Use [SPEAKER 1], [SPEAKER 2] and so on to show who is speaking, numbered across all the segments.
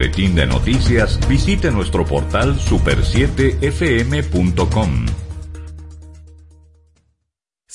[SPEAKER 1] Boletín de noticias, visite nuestro portal super7fm.com.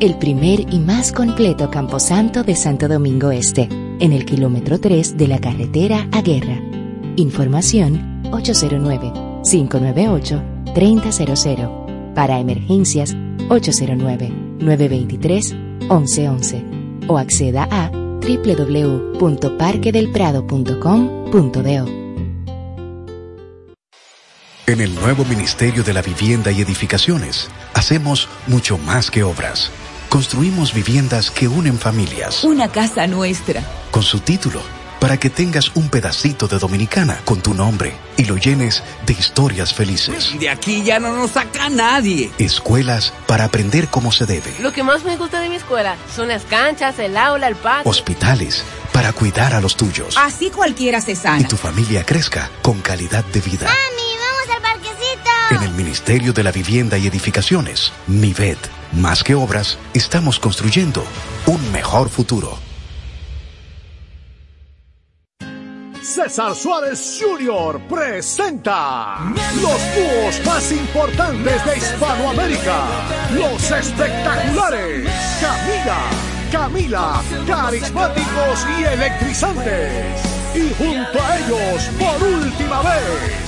[SPEAKER 2] el primer y más completo camposanto de Santo Domingo Este, en el kilómetro 3 de la carretera a Guerra. Información 809-598-3000. Para emergencias 809-923-1111 o acceda a www.parquedelprado.com.do.
[SPEAKER 3] En el nuevo Ministerio de la Vivienda y Edificaciones, hacemos mucho más que obras. Construimos viviendas que unen familias.
[SPEAKER 4] Una casa nuestra.
[SPEAKER 3] Con su título, para que tengas un pedacito de dominicana con tu nombre y lo llenes de historias felices.
[SPEAKER 5] De aquí ya no nos saca nadie.
[SPEAKER 3] Escuelas para aprender cómo se debe.
[SPEAKER 6] Lo que más me gusta de mi escuela son las canchas, el aula, el patio.
[SPEAKER 3] Hospitales para cuidar a los tuyos.
[SPEAKER 4] Así cualquiera se sana.
[SPEAKER 3] Y tu familia crezca con calidad de vida. En el Ministerio de la Vivienda y Edificaciones, MIVET, más que obras, estamos construyendo un mejor futuro.
[SPEAKER 7] César Suárez Jr. presenta los dúos más importantes de Hispanoamérica, los espectaculares Camila, Camila, carismáticos y electrizantes. Y junto a ellos, por última vez,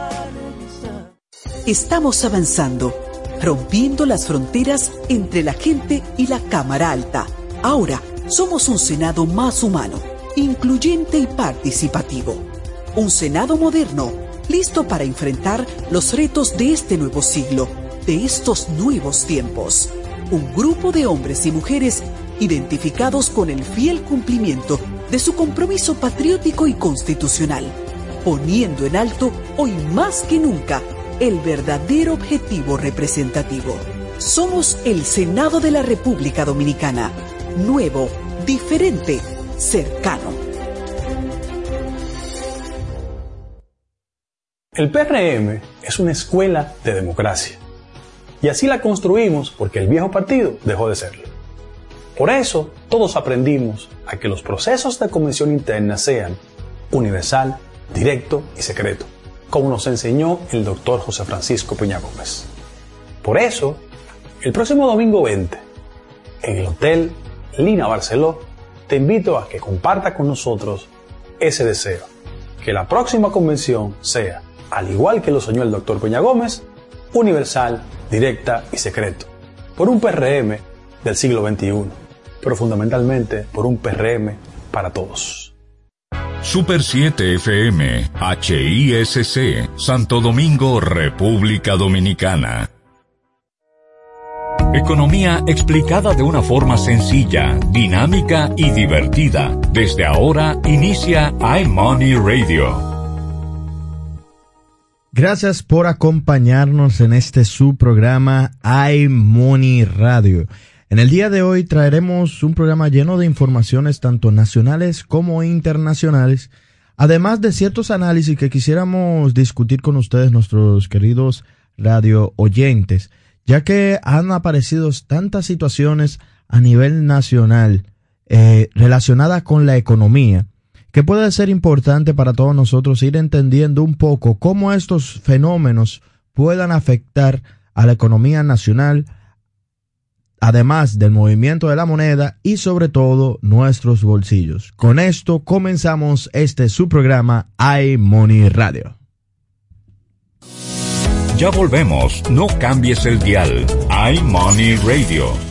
[SPEAKER 8] Estamos avanzando, rompiendo las fronteras entre la gente y la Cámara Alta. Ahora somos un Senado más humano, incluyente y participativo. Un Senado moderno, listo para enfrentar los retos de este nuevo siglo, de estos nuevos tiempos. Un grupo de hombres y mujeres identificados con el fiel cumplimiento de su compromiso patriótico y constitucional, poniendo en alto hoy más que nunca el verdadero objetivo representativo. Somos el Senado de la República Dominicana. Nuevo, diferente, cercano.
[SPEAKER 9] El PRM es una escuela de democracia. Y así la construimos porque el viejo partido dejó de serlo. Por eso, todos aprendimos a que los procesos de convención interna sean universal, directo y secreto como nos enseñó el doctor José Francisco Peña Gómez. Por eso, el próximo domingo 20, en el Hotel Lina Barceló, te invito a que comparta con nosotros ese deseo, que la próxima convención sea, al igual que lo soñó el doctor Peña Gómez, universal, directa y secreto, por un PRM del siglo XXI, pero fundamentalmente por un PRM para todos.
[SPEAKER 1] Super 7 FM, HISC, Santo Domingo, República Dominicana. Economía explicada de una forma sencilla, dinámica y divertida. Desde ahora inicia iMoney Radio.
[SPEAKER 10] Gracias por acompañarnos en este su programa iMoney Radio. En el día de hoy traeremos un programa lleno de informaciones tanto nacionales como internacionales, además de ciertos análisis que quisiéramos discutir con ustedes, nuestros queridos radio oyentes, ya que han aparecido tantas situaciones a nivel nacional eh, relacionadas con la economía, que puede ser importante para todos nosotros ir entendiendo un poco cómo estos fenómenos puedan afectar a la economía nacional, además del movimiento de la moneda y sobre todo nuestros bolsillos. Con esto comenzamos este su programa iMoney Radio.
[SPEAKER 1] Ya volvemos, no cambies el dial. iMoney Radio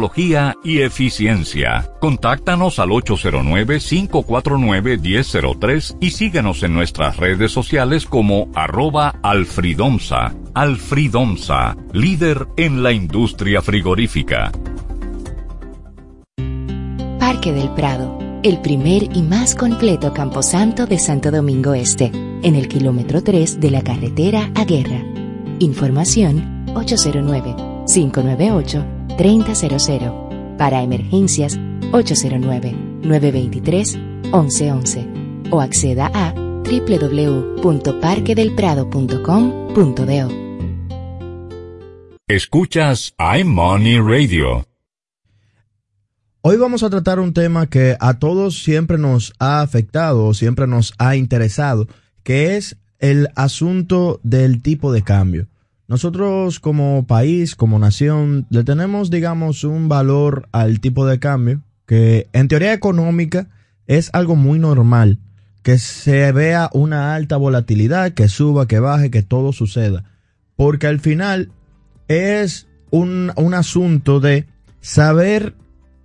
[SPEAKER 1] y eficiencia. Contáctanos al 809-549-1003 y síguenos en nuestras redes sociales como arroba alfridomsa. Alfridomsa, líder en la industria frigorífica.
[SPEAKER 2] Parque del Prado, el primer y más completo camposanto de Santo Domingo Este, en el kilómetro 3 de la carretera a Guerra. Información 809 598 3000. Para emergencias, 809-923-1111. O acceda a www.parquedelprado.com.do.
[SPEAKER 1] Escuchas iMoney Radio.
[SPEAKER 10] Hoy vamos a tratar un tema que a todos siempre nos ha afectado, siempre nos ha interesado, que es el asunto del tipo de cambio. Nosotros como país, como nación, le tenemos, digamos, un valor al tipo de cambio que en teoría económica es algo muy normal, que se vea una alta volatilidad, que suba, que baje, que todo suceda. Porque al final es un, un asunto de saber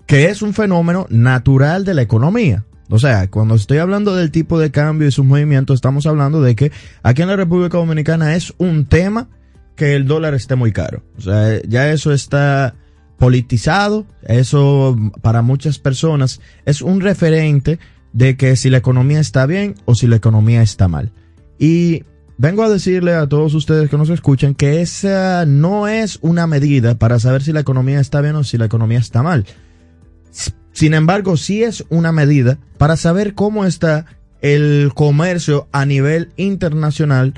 [SPEAKER 10] que es un fenómeno natural de la economía. O sea, cuando estoy hablando del tipo de cambio y sus movimientos, estamos hablando de que aquí en la República Dominicana es un tema que el dólar esté muy caro. O sea, ya eso está politizado, eso para muchas personas es un referente de que si la economía está bien o si la economía está mal. Y vengo a decirle a todos ustedes que nos escuchan que esa no es una medida para saber si la economía está bien o si la economía está mal. Sin embargo, sí es una medida para saber cómo está el comercio a nivel internacional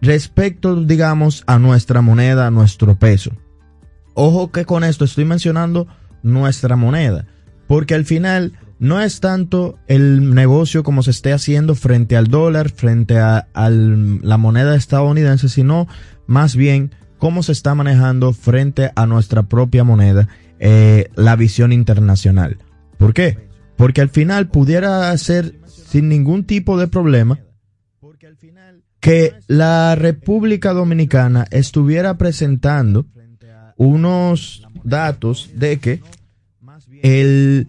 [SPEAKER 10] respecto, digamos, a nuestra moneda, a nuestro peso. Ojo que con esto estoy mencionando nuestra moneda, porque al final no es tanto el negocio como se esté haciendo frente al dólar, frente a, la moneda estadounidense, sino más bien cómo se está manejando frente a nuestra propia moneda eh, la visión internacional. ¿Por qué? Porque al final pudiera ser sin ningún tipo de problema que la República Dominicana estuviera presentando unos datos de que el,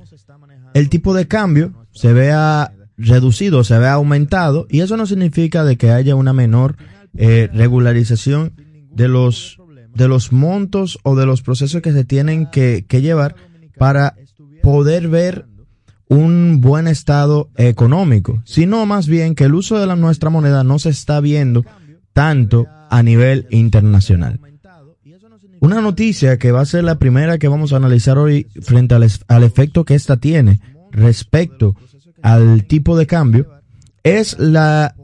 [SPEAKER 10] el tipo de cambio se vea reducido, se vea aumentado, y eso no significa de que haya una menor eh, regularización de los, de los montos o de los procesos que se tienen que, que llevar para poder ver un buen estado económico, sino más bien que el uso de la, nuestra moneda no se está viendo tanto a nivel internacional. Una noticia que va a ser la primera que vamos a analizar hoy frente al, al efecto que esta tiene respecto al tipo de cambio es la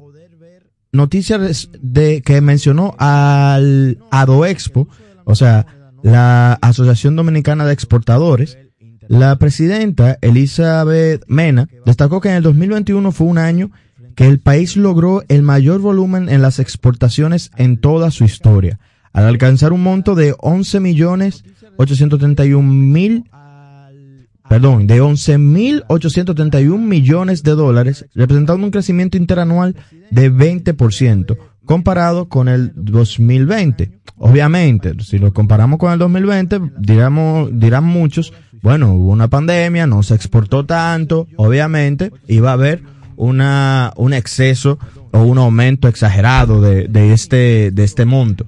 [SPEAKER 10] noticia de que mencionó al ADOEXPO, o sea, la Asociación Dominicana de Exportadores, la presidenta Elizabeth Mena destacó que en el 2021 fue un año que el país logró el mayor volumen en las exportaciones en toda su historia, al alcanzar un monto de 11 millones 831 mil perdón, de 11.831 millones de dólares, representando un crecimiento interanual de 20%, comparado con el 2020. Obviamente, si lo comparamos con el 2020, diramos, dirán muchos, bueno, hubo una pandemia, no se exportó tanto, obviamente iba a haber una, un exceso o un aumento exagerado de, de este, de este monto.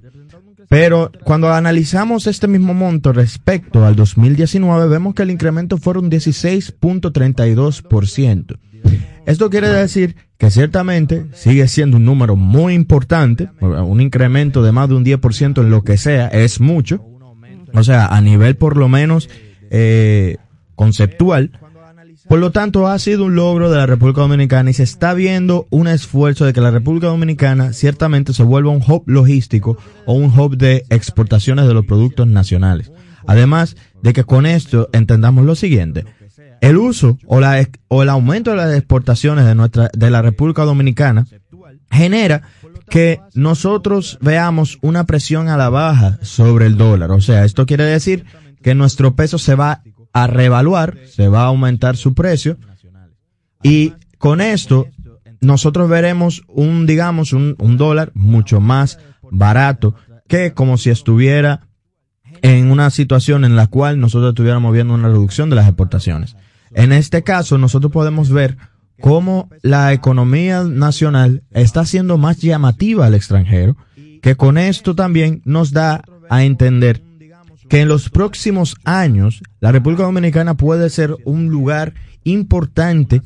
[SPEAKER 10] Pero cuando analizamos este mismo monto respecto al 2019, vemos que el incremento fueron 16.32%. Esto quiere decir que ciertamente sigue siendo un número muy importante, un incremento de más de un 10% en lo que sea, es mucho, O sea, a nivel por lo menos eh, conceptual. Por lo tanto, ha sido un logro de la República Dominicana y se está viendo un esfuerzo de que la República Dominicana ciertamente se vuelva un hub logístico o un hub de exportaciones de los productos nacionales. Además de que con esto entendamos lo siguiente. El uso o, o el aumento de las exportaciones de nuestra, de la República Dominicana genera que nosotros veamos una presión a la baja sobre el dólar. O sea, esto quiere decir que nuestro peso se va a revaluar, se va a aumentar su precio y con esto nosotros veremos un, digamos, un, un dólar mucho más barato que como si estuviera en una situación en la cual nosotros estuviéramos viendo una reducción de las exportaciones. En este caso, nosotros podemos ver cómo la economía nacional está siendo más llamativa al extranjero, que con esto también nos da a entender que en los próximos años la República Dominicana puede ser un lugar importante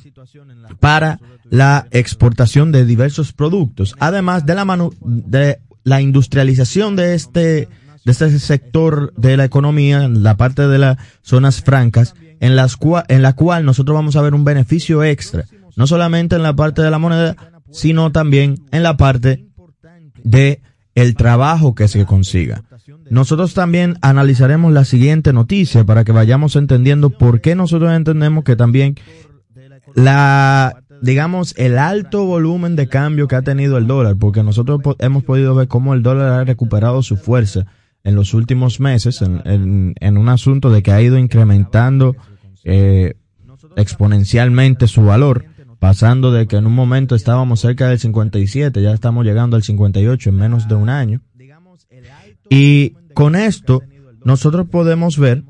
[SPEAKER 10] para la exportación de diversos productos, además de la mano de la industrialización de este de este sector de la economía, la parte de las zonas francas, en las en la cual nosotros vamos a ver un beneficio extra, no solamente en la parte de la moneda, sino también en la parte de el trabajo que se consiga. Nosotros también analizaremos la siguiente noticia para que vayamos entendiendo por qué nosotros entendemos que también la, digamos, el alto volumen de cambio que ha tenido el dólar, porque nosotros hemos podido ver cómo el dólar ha recuperado su fuerza en los últimos meses en, un asunto de que ha ido incrementando eh, exponencialmente su valor, pasando de que en un momento estábamos cerca del 57, ya estamos llegando al 58 en menos de un año. Y con esto, nosotros podemos ver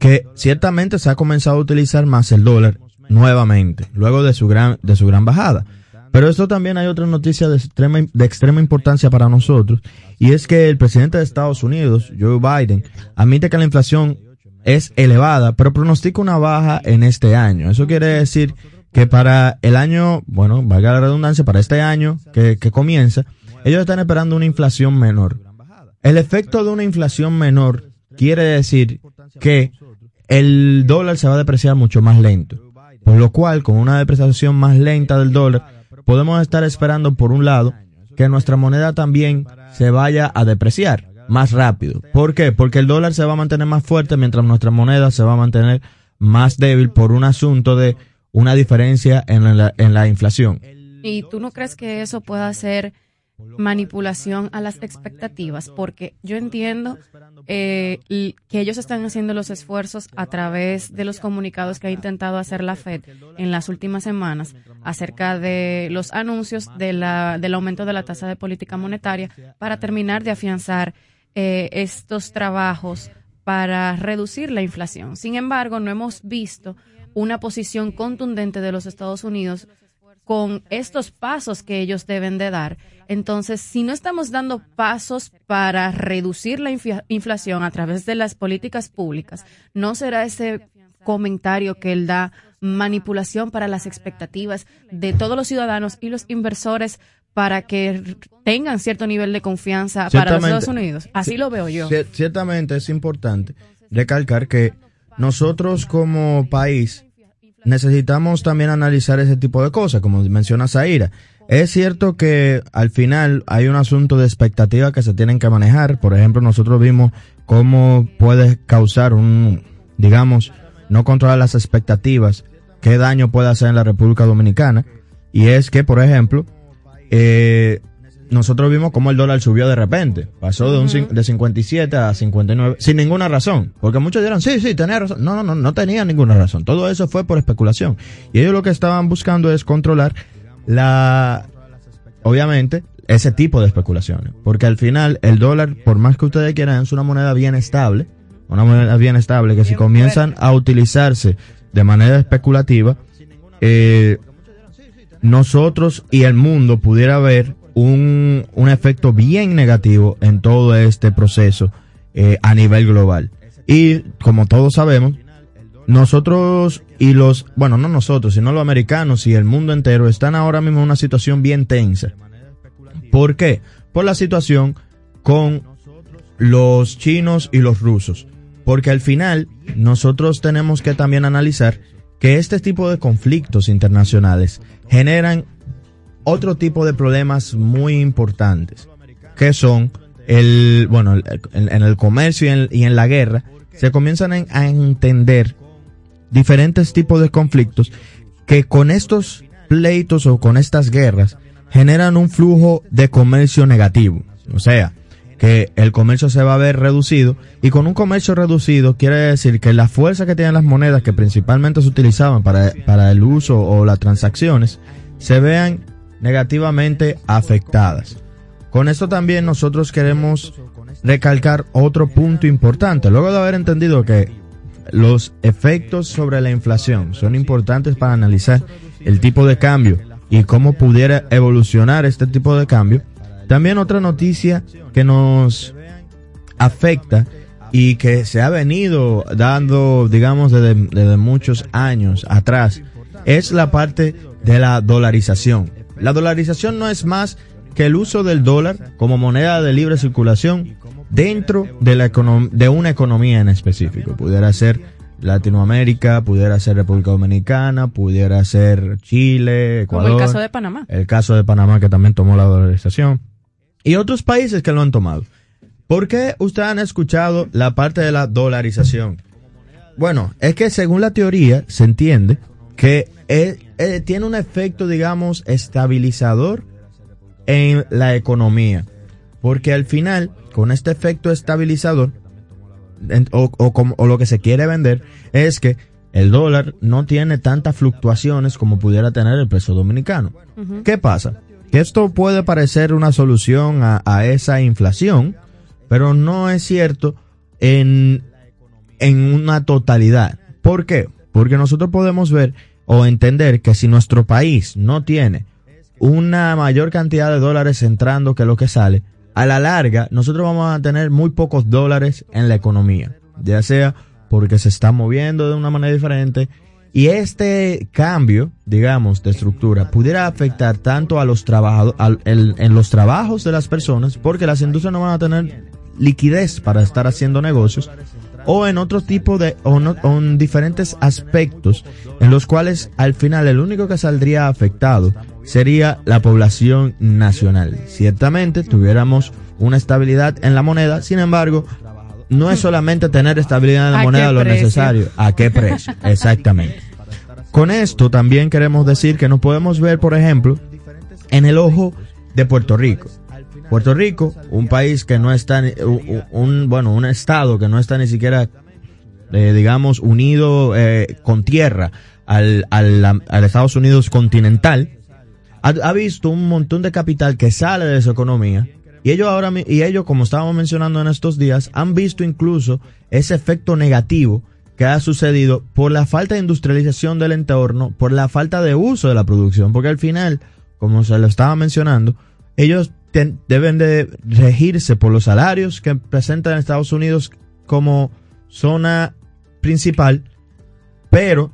[SPEAKER 10] que ciertamente se ha comenzado a utilizar más el dólar nuevamente, luego de su gran, de su gran bajada. Pero esto también hay otra noticia de extrema, de extrema importancia para nosotros, y es que el presidente de Estados Unidos, Joe Biden, admite que la inflación es elevada, pero pronostica una baja en este año. Eso quiere decir que para el año, bueno, valga la redundancia, para este año que, que comienza, ellos están esperando una inflación menor. El efecto de una inflación menor quiere decir que el dólar se va a depreciar mucho más lento. Por lo cual, con una depreciación más lenta del dólar, podemos estar esperando, por un lado, que nuestra moneda también se vaya a depreciar más rápido. ¿Por qué? Porque el dólar se va a mantener más fuerte mientras nuestra moneda se va a mantener más débil por un asunto de una diferencia en la, en la inflación.
[SPEAKER 11] ¿Y tú no crees que eso pueda ser manipulación a las expectativas, porque yo entiendo eh, que ellos están haciendo los esfuerzos a través de los comunicados que ha intentado hacer la Fed en las últimas semanas acerca de los anuncios de la, del aumento de la tasa de política monetaria para terminar de afianzar eh, estos trabajos para reducir la inflación. Sin embargo, no hemos visto una posición contundente de los Estados Unidos con estos pasos que ellos deben de dar. Entonces, si no estamos dando pasos para reducir la inflación a través de las políticas públicas, no será ese comentario que él da manipulación para las expectativas de todos los ciudadanos y los inversores para que tengan cierto nivel de confianza para los Estados Unidos. Así lo veo yo.
[SPEAKER 10] Ciertamente es importante recalcar que nosotros como país necesitamos también analizar ese tipo de cosas, como menciona Zaira. Es cierto que al final hay un asunto de expectativa que se tienen que manejar. Por ejemplo, nosotros vimos cómo puede causar un, digamos, no controlar las expectativas, qué daño puede hacer en la República Dominicana. Y es que, por ejemplo, eh, nosotros vimos cómo el dólar subió de repente. Pasó de, un, de 57 a 59 sin ninguna razón. Porque muchos dirán, sí, sí, tenía razón. No, no, no, no tenía ninguna razón. Todo eso fue por especulación. Y ellos lo que estaban buscando es controlar la, obviamente, ese tipo de especulaciones. Porque al final, el dólar, por más que ustedes quieran, es una moneda bien estable. Una moneda bien estable que si comienzan a utilizarse de manera especulativa, eh, nosotros y el mundo pudiera ver un, un efecto bien negativo en todo este proceso eh, a nivel global. Y como todos sabemos, nosotros y los, bueno, no nosotros, sino los americanos y el mundo entero están ahora mismo en una situación bien tensa. ¿Por qué? Por la situación con los chinos y los rusos. Porque al final nosotros tenemos que también analizar que este tipo de conflictos internacionales generan otro tipo de problemas muy importantes, que son el, bueno, en, el comercio y en, la guerra, se comienzan a entender diferentes tipos de conflictos que con estos pleitos o con estas guerras generan un flujo de comercio negativo. O sea, que el comercio se va a ver reducido y con un comercio reducido quiere decir que la fuerza que tienen las monedas que principalmente se utilizaban para, para el uso o las transacciones se vean negativamente afectadas. Con esto también nosotros queremos recalcar otro punto importante. Luego de haber entendido que los efectos sobre la inflación son importantes para analizar el tipo de cambio y cómo pudiera evolucionar este tipo de cambio, también otra noticia que nos afecta y que se ha venido dando, digamos, desde, muchos años atrás, es la parte de la dolarización. La dolarización no es más que el uso del dólar como moneda de libre circulación dentro de, la de una economía en específico. Pudiera ser Latinoamérica, pudiera ser República Dominicana, pudiera ser Chile, Ecuador.
[SPEAKER 11] Como el caso de Panamá.
[SPEAKER 10] El caso de Panamá que también tomó la dolarización y otros países que lo han tomado. ¿Por qué ustedes han escuchado la parte de la dolarización? Bueno, es que según la teoría se entiende que tiene un efecto, digamos, estabilizador en la economía. Porque al final, con este efecto estabilizador, o, lo que se quiere vender, es que el dólar no tiene tantas fluctuaciones como pudiera tener el peso dominicano. ¿Qué pasa? esto puede parecer una solución a, esa inflación, pero no es cierto en, en una totalidad. ¿Por qué? Porque nosotros podemos ver o entender que si nuestro país no tiene una mayor cantidad de dólares entrando que lo que sale, a la larga nosotros vamos a tener muy pocos dólares en la economía, ya sea porque se está moviendo de una manera diferente, y este cambio, digamos, de estructura pudiera afectar tanto a los trabajadores, en los trabajos de las personas, porque las industrias no van a tener liquidez para estar haciendo negocios, o en otro tipo de, o, en diferentes aspectos en los cuales al final el único que saldría afectado sería la población nacional. Ciertamente tuviéramos una estabilidad en la moneda, sin embargo, no es solamente tener estabilidad en la moneda lo necesario. ¿A qué precio? Exactamente. Con esto también queremos decir que nos podemos ver, por ejemplo, en el ojo de Puerto Rico. Puerto Rico, un país que no está, un, bueno, un estado que no está ni siquiera, eh, digamos, unido eh, con tierra al, al, al, Estados Unidos continental, ha, ha, visto un montón de capital que sale de su economía. Y ellos ahora, y ellos, como estábamos mencionando en estos días, han visto incluso ese efecto negativo que ha sucedido por la falta de industrialización del entorno, por la falta de uso de la producción, porque al final, como se lo estaba mencionando, ellos deben de regirse por los salarios que presentan Estados Unidos como zona principal, pero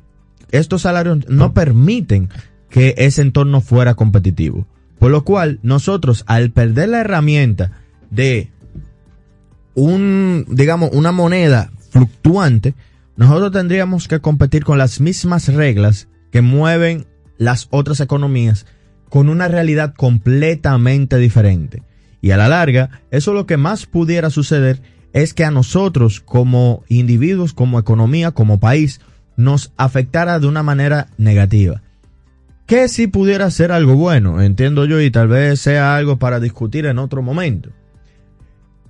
[SPEAKER 10] estos salarios no permiten que ese entorno fuera competitivo. Por lo cual, nosotros, al perder la herramienta de un, digamos, una moneda fluctuante, nosotros tendríamos que competir con las mismas reglas que mueven las otras economías con una realidad completamente diferente. Y a la larga, eso lo que más pudiera suceder es que a nosotros como individuos, como economía, como país, nos afectara de una manera negativa que si pudiera ser algo bueno, entiendo yo, y tal vez sea algo para discutir en otro momento.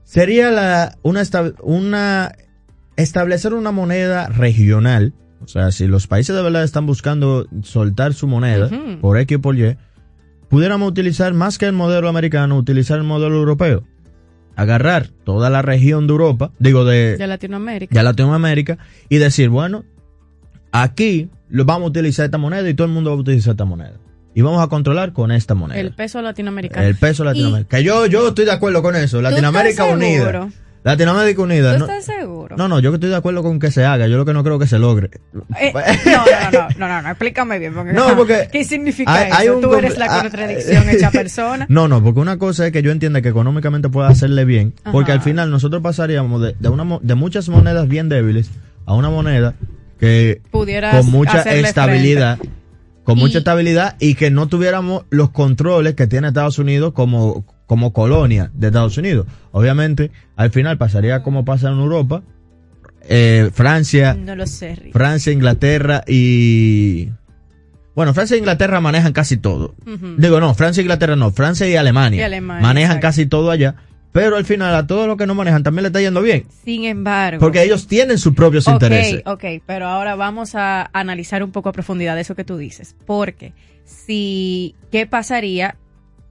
[SPEAKER 10] Sería la, una, una establecer una moneda regional, o sea, si los países de verdad están buscando soltar su moneda por X o por Y, pudiéramos utilizar más que el modelo americano, utilizar el modelo europeo. Agarrar toda la región de Europa, digo de,
[SPEAKER 11] de Latinoamérica.
[SPEAKER 10] De Latinoamérica y decir, bueno, aquí lo vamos a utilizar esta moneda y todo el mundo va a utilizar esta moneda. Y vamos a controlar con esta moneda.
[SPEAKER 11] El peso latinoamericano.
[SPEAKER 10] El peso latinoamericano. que yo, yo estoy de acuerdo con eso. Latinoamérica unida. Latinoamérica Unida.
[SPEAKER 11] ¿Tú
[SPEAKER 10] no,
[SPEAKER 11] estás seguro?
[SPEAKER 10] No, no, yo que estoy de acuerdo con que se haga. Yo lo que no creo que se logre.
[SPEAKER 11] Eh, no, no, no, no, no, no, explícame bien. Porque,
[SPEAKER 10] No, porque
[SPEAKER 11] ¿Qué significa
[SPEAKER 10] hay- hay
[SPEAKER 11] eso?
[SPEAKER 10] un
[SPEAKER 11] Tú eres la
[SPEAKER 10] ah,
[SPEAKER 11] contradicción hecha persona.
[SPEAKER 10] No, no, porque una cosa es que yo entienda que económicamente pueda hacerle bien, porque al final nosotros pasaríamos de, de, una, mo- de muchas monedas bien débiles a una moneda que
[SPEAKER 11] Pudieras
[SPEAKER 10] con mucha estabilidad,
[SPEAKER 11] frente.
[SPEAKER 10] con
[SPEAKER 11] Y-
[SPEAKER 10] mucha estabilidad y que no tuviéramos los controles que tiene Estados Unidos como, como colonia de Estados Unidos. Obviamente, al final pasaría como pasa en Europa, eh, Francia,
[SPEAKER 11] No lo sé.
[SPEAKER 10] Francia, Inglaterra y... Bueno, Francia e Inglaterra manejan casi todo. Digo, no, Francia e Inglaterra no, Francia y Alemania.
[SPEAKER 11] Y Alemania,
[SPEAKER 10] manejan
[SPEAKER 11] exacto.
[SPEAKER 10] casi todo allá. Pero al final a todos los que no manejan también le está yendo bien.
[SPEAKER 11] Sin embargo.
[SPEAKER 10] Porque ellos tienen sus propios
[SPEAKER 11] Ok,
[SPEAKER 10] intereses.
[SPEAKER 11] ok, pero ahora vamos a analizar un poco a profundidad eso que tú dices. Porque si, ¿qué pasaría?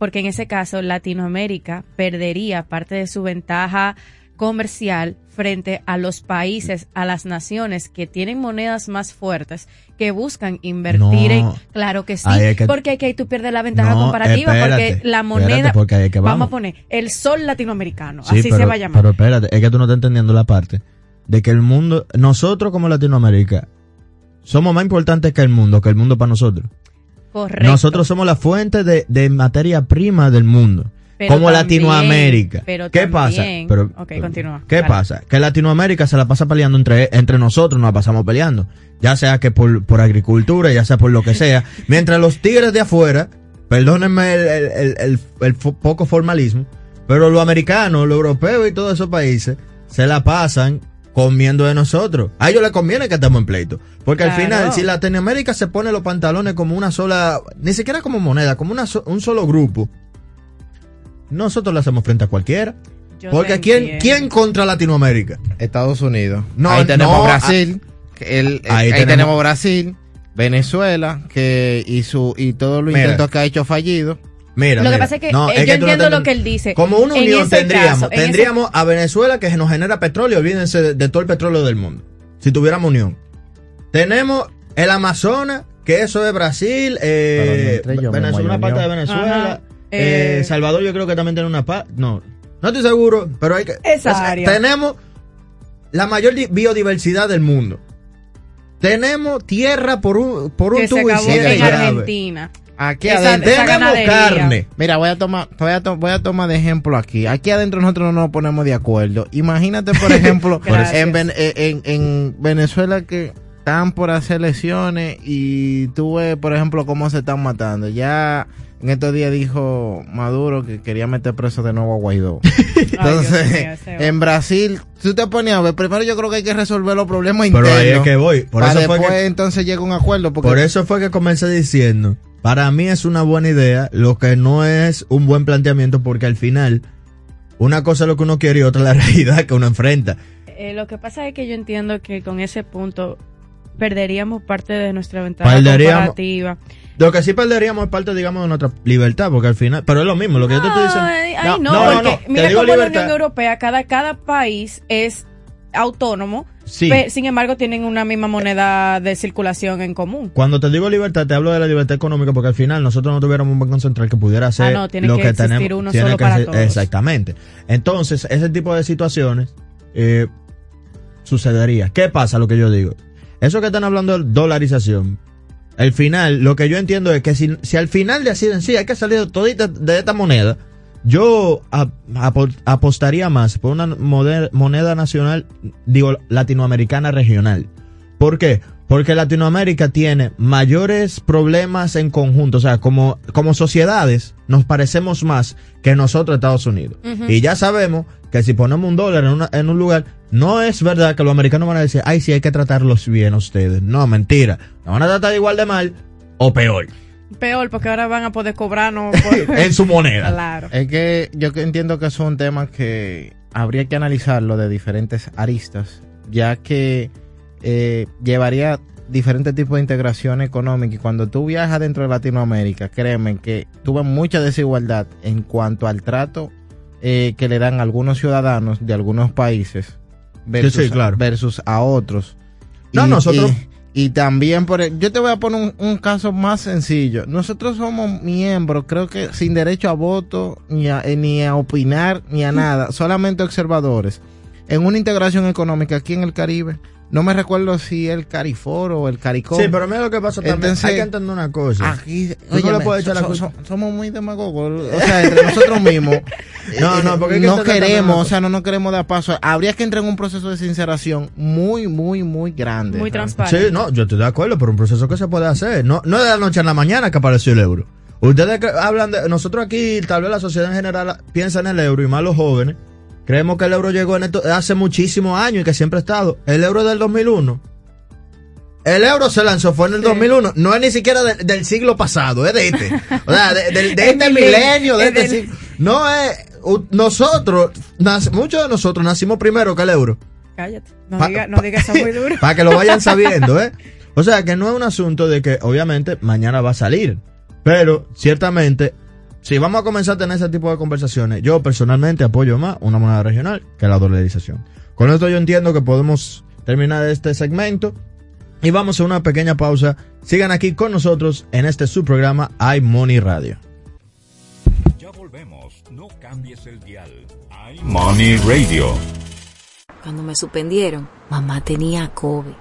[SPEAKER 11] Porque en ese caso Latinoamérica perdería parte de su ventaja comercial frente a los países, a las naciones que tienen monedas más fuertes, que buscan invertir en... Claro que sí,
[SPEAKER 10] es que-
[SPEAKER 11] porque aquí tú pierdes la ventaja
[SPEAKER 10] No,
[SPEAKER 11] comparativa,
[SPEAKER 10] espérate,
[SPEAKER 11] porque la moneda...
[SPEAKER 10] porque es que vamos.
[SPEAKER 11] a poner el sol latinoamericano,
[SPEAKER 10] Sí,
[SPEAKER 11] así
[SPEAKER 10] pero,
[SPEAKER 11] se va a llamar.
[SPEAKER 10] Pero espérate, es que tú no estás entendiendo la parte de que el mundo, nosotros como Latinoamérica, somos más importantes que el mundo, que el mundo para nosotros.
[SPEAKER 11] Correcto.
[SPEAKER 10] Nosotros somos la fuente de, de materia prima del mundo.
[SPEAKER 11] Pero
[SPEAKER 10] como
[SPEAKER 11] también-
[SPEAKER 10] Latinoamérica.
[SPEAKER 11] pero
[SPEAKER 10] ¿Qué pasa? Pero,
[SPEAKER 11] continúa.
[SPEAKER 10] ¿Qué pasa? Que Latinoamérica se la pasa peleando entre, entre nosotros, nos la pasamos peleando. Ya sea que por, por agricultura, ya sea por lo que sea. Mientras los tigres de afuera, perdónenme el, el- el- el- poco formalismo, pero los americanos, los europeos y todos esos países se la pasan comiendo de nosotros. A ellos les conviene que estemos en pleito. Porque al final, si Latinoamérica se pone los pantalones como una sola, ni siquiera como moneda, como una so- un solo grupo, nosotros le hacemos frente a cualquiera.
[SPEAKER 11] Yo
[SPEAKER 10] Porque ¿quién. ¿quién contra Latinoamérica?
[SPEAKER 12] Estados Unidos.
[SPEAKER 10] No,
[SPEAKER 12] ahí tenemos
[SPEAKER 10] no,
[SPEAKER 12] Brasil. que el-
[SPEAKER 10] ahí
[SPEAKER 12] ahí,
[SPEAKER 10] tenemos-
[SPEAKER 12] tenemos, Brasil, Venezuela, que y su y todos los
[SPEAKER 10] Mira.
[SPEAKER 12] intentos que ha hecho fallido.
[SPEAKER 10] Mira,
[SPEAKER 11] Lo que
[SPEAKER 10] mira.
[SPEAKER 11] pasa es que,
[SPEAKER 10] No,
[SPEAKER 11] eh,
[SPEAKER 10] es
[SPEAKER 11] yo entiendo lo que él dice.
[SPEAKER 10] Como una unión tendríamos,
[SPEAKER 11] caso, en ese-
[SPEAKER 10] tendríamos a Venezuela que nos genera petróleo, olvídense de, de todo el petróleo del mundo. Si tuviéramos unión. Tenemos el Amazonas, que eso es Brasil, eh,
[SPEAKER 12] yo,
[SPEAKER 10] Venezuela, una parte de. Venezuela,
[SPEAKER 11] Ajá.
[SPEAKER 10] eh,
[SPEAKER 11] Eh,
[SPEAKER 10] Salvador yo creo que también tiene una parte, no, no estoy seguro, pero hay que...
[SPEAKER 11] Esa
[SPEAKER 10] o sea,
[SPEAKER 11] área.
[SPEAKER 10] Tenemos la mayor di- biodiversidad del mundo. Tenemos tierra por un, por un
[SPEAKER 11] que se
[SPEAKER 10] tubo y
[SPEAKER 11] acabó
[SPEAKER 10] siete
[SPEAKER 11] en. Argentina.
[SPEAKER 12] Aquí
[SPEAKER 11] Esa-
[SPEAKER 12] adentro.
[SPEAKER 11] esa
[SPEAKER 10] Tenemos carne.
[SPEAKER 12] Mira, voy a tomar, voy a, to- voy a tomar de ejemplo aquí. Aquí adentro nosotros no nos ponemos de acuerdo. Imagínate, por ejemplo, en, Ven- eh, en, en Venezuela que están por hacer elecciones y tú ves, por ejemplo, cómo se están matando. Ya en estos días dijo Maduro que quería meter preso de nuevo a Guaidó. Entonces,
[SPEAKER 11] mío,
[SPEAKER 12] en Brasil, tú te ponías a ver, primero yo creo que hay que resolver los problemas
[SPEAKER 10] Pero
[SPEAKER 12] internos.
[SPEAKER 10] ahí es que voy. Por
[SPEAKER 12] para
[SPEAKER 10] eso fue
[SPEAKER 12] después
[SPEAKER 10] que-
[SPEAKER 12] entonces llega un acuerdo. Porque
[SPEAKER 10] Por eso fue que comencé diciendo, para mí es una buena idea, lo que no es un buen planteamiento porque al final una cosa es lo que uno quiere y otra la realidad que uno enfrenta.
[SPEAKER 11] Eh, lo que pasa es que yo entiendo que con ese punto perderíamos parte de nuestra ventaja
[SPEAKER 10] Perderíamos-
[SPEAKER 11] comparativa.
[SPEAKER 10] Lo que sí perderíamos es parte, digamos, de nuestra libertad, porque al final, pero es lo mismo, lo que yo te estoy diciendo.
[SPEAKER 11] Ay,
[SPEAKER 10] No,
[SPEAKER 11] no,
[SPEAKER 10] no, no,
[SPEAKER 11] porque
[SPEAKER 10] no,
[SPEAKER 11] mira
[SPEAKER 10] digo
[SPEAKER 11] cómo la
[SPEAKER 10] libertad.
[SPEAKER 11] Unión Europea, cada, cada país es autónomo,
[SPEAKER 10] Sí.
[SPEAKER 11] sin embargo tienen una misma moneda de circulación en común.
[SPEAKER 10] Cuando te digo libertad, te hablo de la libertad económica, porque al final nosotros no tuviéramos un banco central que pudiera hacer
[SPEAKER 11] Ah, no, tiene
[SPEAKER 10] lo
[SPEAKER 11] que
[SPEAKER 10] que, tenemos.
[SPEAKER 11] uno
[SPEAKER 10] tiene
[SPEAKER 11] solo
[SPEAKER 10] que
[SPEAKER 11] para
[SPEAKER 10] ser-
[SPEAKER 11] todos.
[SPEAKER 10] Exactamente. Entonces, ese tipo de situaciones eh, sucedería. ¿Qué pasa? Lo que yo digo. Eso que están hablando de dolarización. El final, lo que yo entiendo es que si, si al final de así en sí hay que salir todita de esta moneda, yo apostaría más por una moneda nacional, digo, latinoamericana regional. ¿Por qué? Porque Latinoamérica tiene mayores problemas en conjunto, o sea, como, como sociedades nos parecemos más que nosotros Estados Unidos. Y ya sabemos que si ponemos un dólar en, una- en un lugar, no es verdad que los americanos van a decir, ay, sí, hay que tratarlos bien a ustedes. No, mentira. Nos van a tratar igual de mal o peor.
[SPEAKER 11] Peor, porque ahora van a poder cobrarnos por-
[SPEAKER 10] en su moneda.
[SPEAKER 11] Claro.
[SPEAKER 12] Es que yo entiendo que es un tema que habría que analizarlo de diferentes aristas, ya que eh, llevaría diferentes tipos de integración económica y cuando tú viajas dentro de Latinoamérica, créeme que tuve mucha desigualdad en cuanto al trato eh, que le dan algunos ciudadanos de algunos países versus,
[SPEAKER 10] sí, claro.
[SPEAKER 12] versus a otros.
[SPEAKER 10] No, nosotros-
[SPEAKER 12] y- y también por el- yo te voy a poner un, un caso más sencillo. Nosotros somos miembros, creo que sin derecho a voto, ni a, eh, ni a opinar, ni a nada, solamente observadores en una integración económica aquí en el Caribe. No me recuerdo si el Cariforo o el Caricó.
[SPEAKER 10] Sí, pero mira lo que pasa también. hay que entender una cosa.
[SPEAKER 12] Aquí, no le puedes echar la culpa. somos muy demagogos. O sea, entre nosotros mismos. no, no, porque no queremos, o sea, no nos queremos dar paso. Habría que entrar en un proceso de sinceración muy, muy, muy grande.
[SPEAKER 11] Muy transparente.
[SPEAKER 10] Sí, no, yo estoy de acuerdo, pero un proceso que se puede hacer. No, no es de la noche a la mañana que apareció el euro. Ustedes hablan de. Nosotros aquí, tal vez la sociedad en general piensa en el euro y más los jóvenes Creemos que el euro llegó en esto hace muchísimos años y que siempre ha estado. El euro del 2001. El euro se lanzó, fue en el 2001. No es ni siquiera del siglo pasado, es de este. O sea, de, este milenio, de este siglo. No es. Nosotros, muchos de nosotros nacimos primero que el euro.
[SPEAKER 11] Cállate. No digas no diga eso muy duro.
[SPEAKER 10] Para que lo vayan sabiendo, ¿eh? O sea, que no es un asunto de que obviamente mañana va a salir. Pero ciertamente si vamos a comenzar a tener ese tipo de conversaciones, yo personalmente apoyo más una moneda regional que la dolarización. Con esto yo entiendo que podemos terminar este segmento y vamos a una pequeña pausa. Sigan aquí con nosotros en este subprograma iMoney Radio.
[SPEAKER 1] Ya volvemos, no cambies el dial. iMoney Radio.
[SPEAKER 13] Cuando me suspendieron, mamá tenía COVID.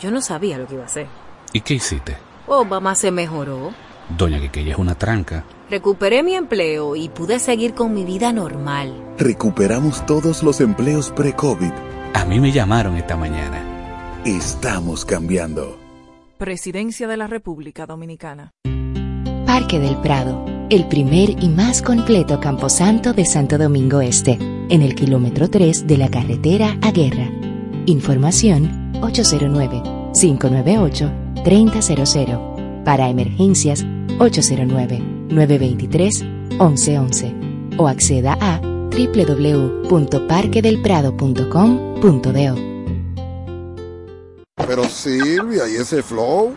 [SPEAKER 13] Yo no sabía lo que iba a hacer.
[SPEAKER 14] ¿Y qué hiciste?
[SPEAKER 13] Oh, mamá se mejoró.
[SPEAKER 14] Doña que ella es una tranca.
[SPEAKER 13] Recuperé mi empleo y pude seguir con mi vida normal.
[SPEAKER 15] Recuperamos todos los empleos pre-COVID.
[SPEAKER 14] A mí me llamaron esta mañana.
[SPEAKER 15] Estamos cambiando.
[SPEAKER 16] Presidencia de la República Dominicana.
[SPEAKER 2] Parque del Prado, el primer y más completo camposanto de Santo Domingo Este, en el kilómetro 3 de la carretera a Guerra. Información 809 598 3000 para emergencias 809-923-1111 o acceda a www.parquedelprado.com.do.
[SPEAKER 17] Pero Silvia, ¿y ese flow?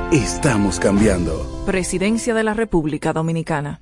[SPEAKER 15] Estamos cambiando.
[SPEAKER 16] Presidencia de la República Dominicana.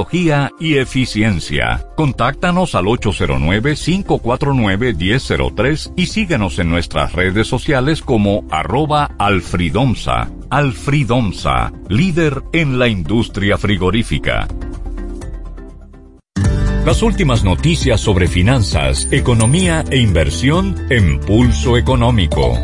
[SPEAKER 1] y eficiencia. Contáctanos al 809-549-1003 y síguenos en nuestras redes sociales como arroba alfridomsa. Alfridomsa, líder en la industria frigorífica. Las últimas noticias sobre finanzas, economía e inversión en pulso económico.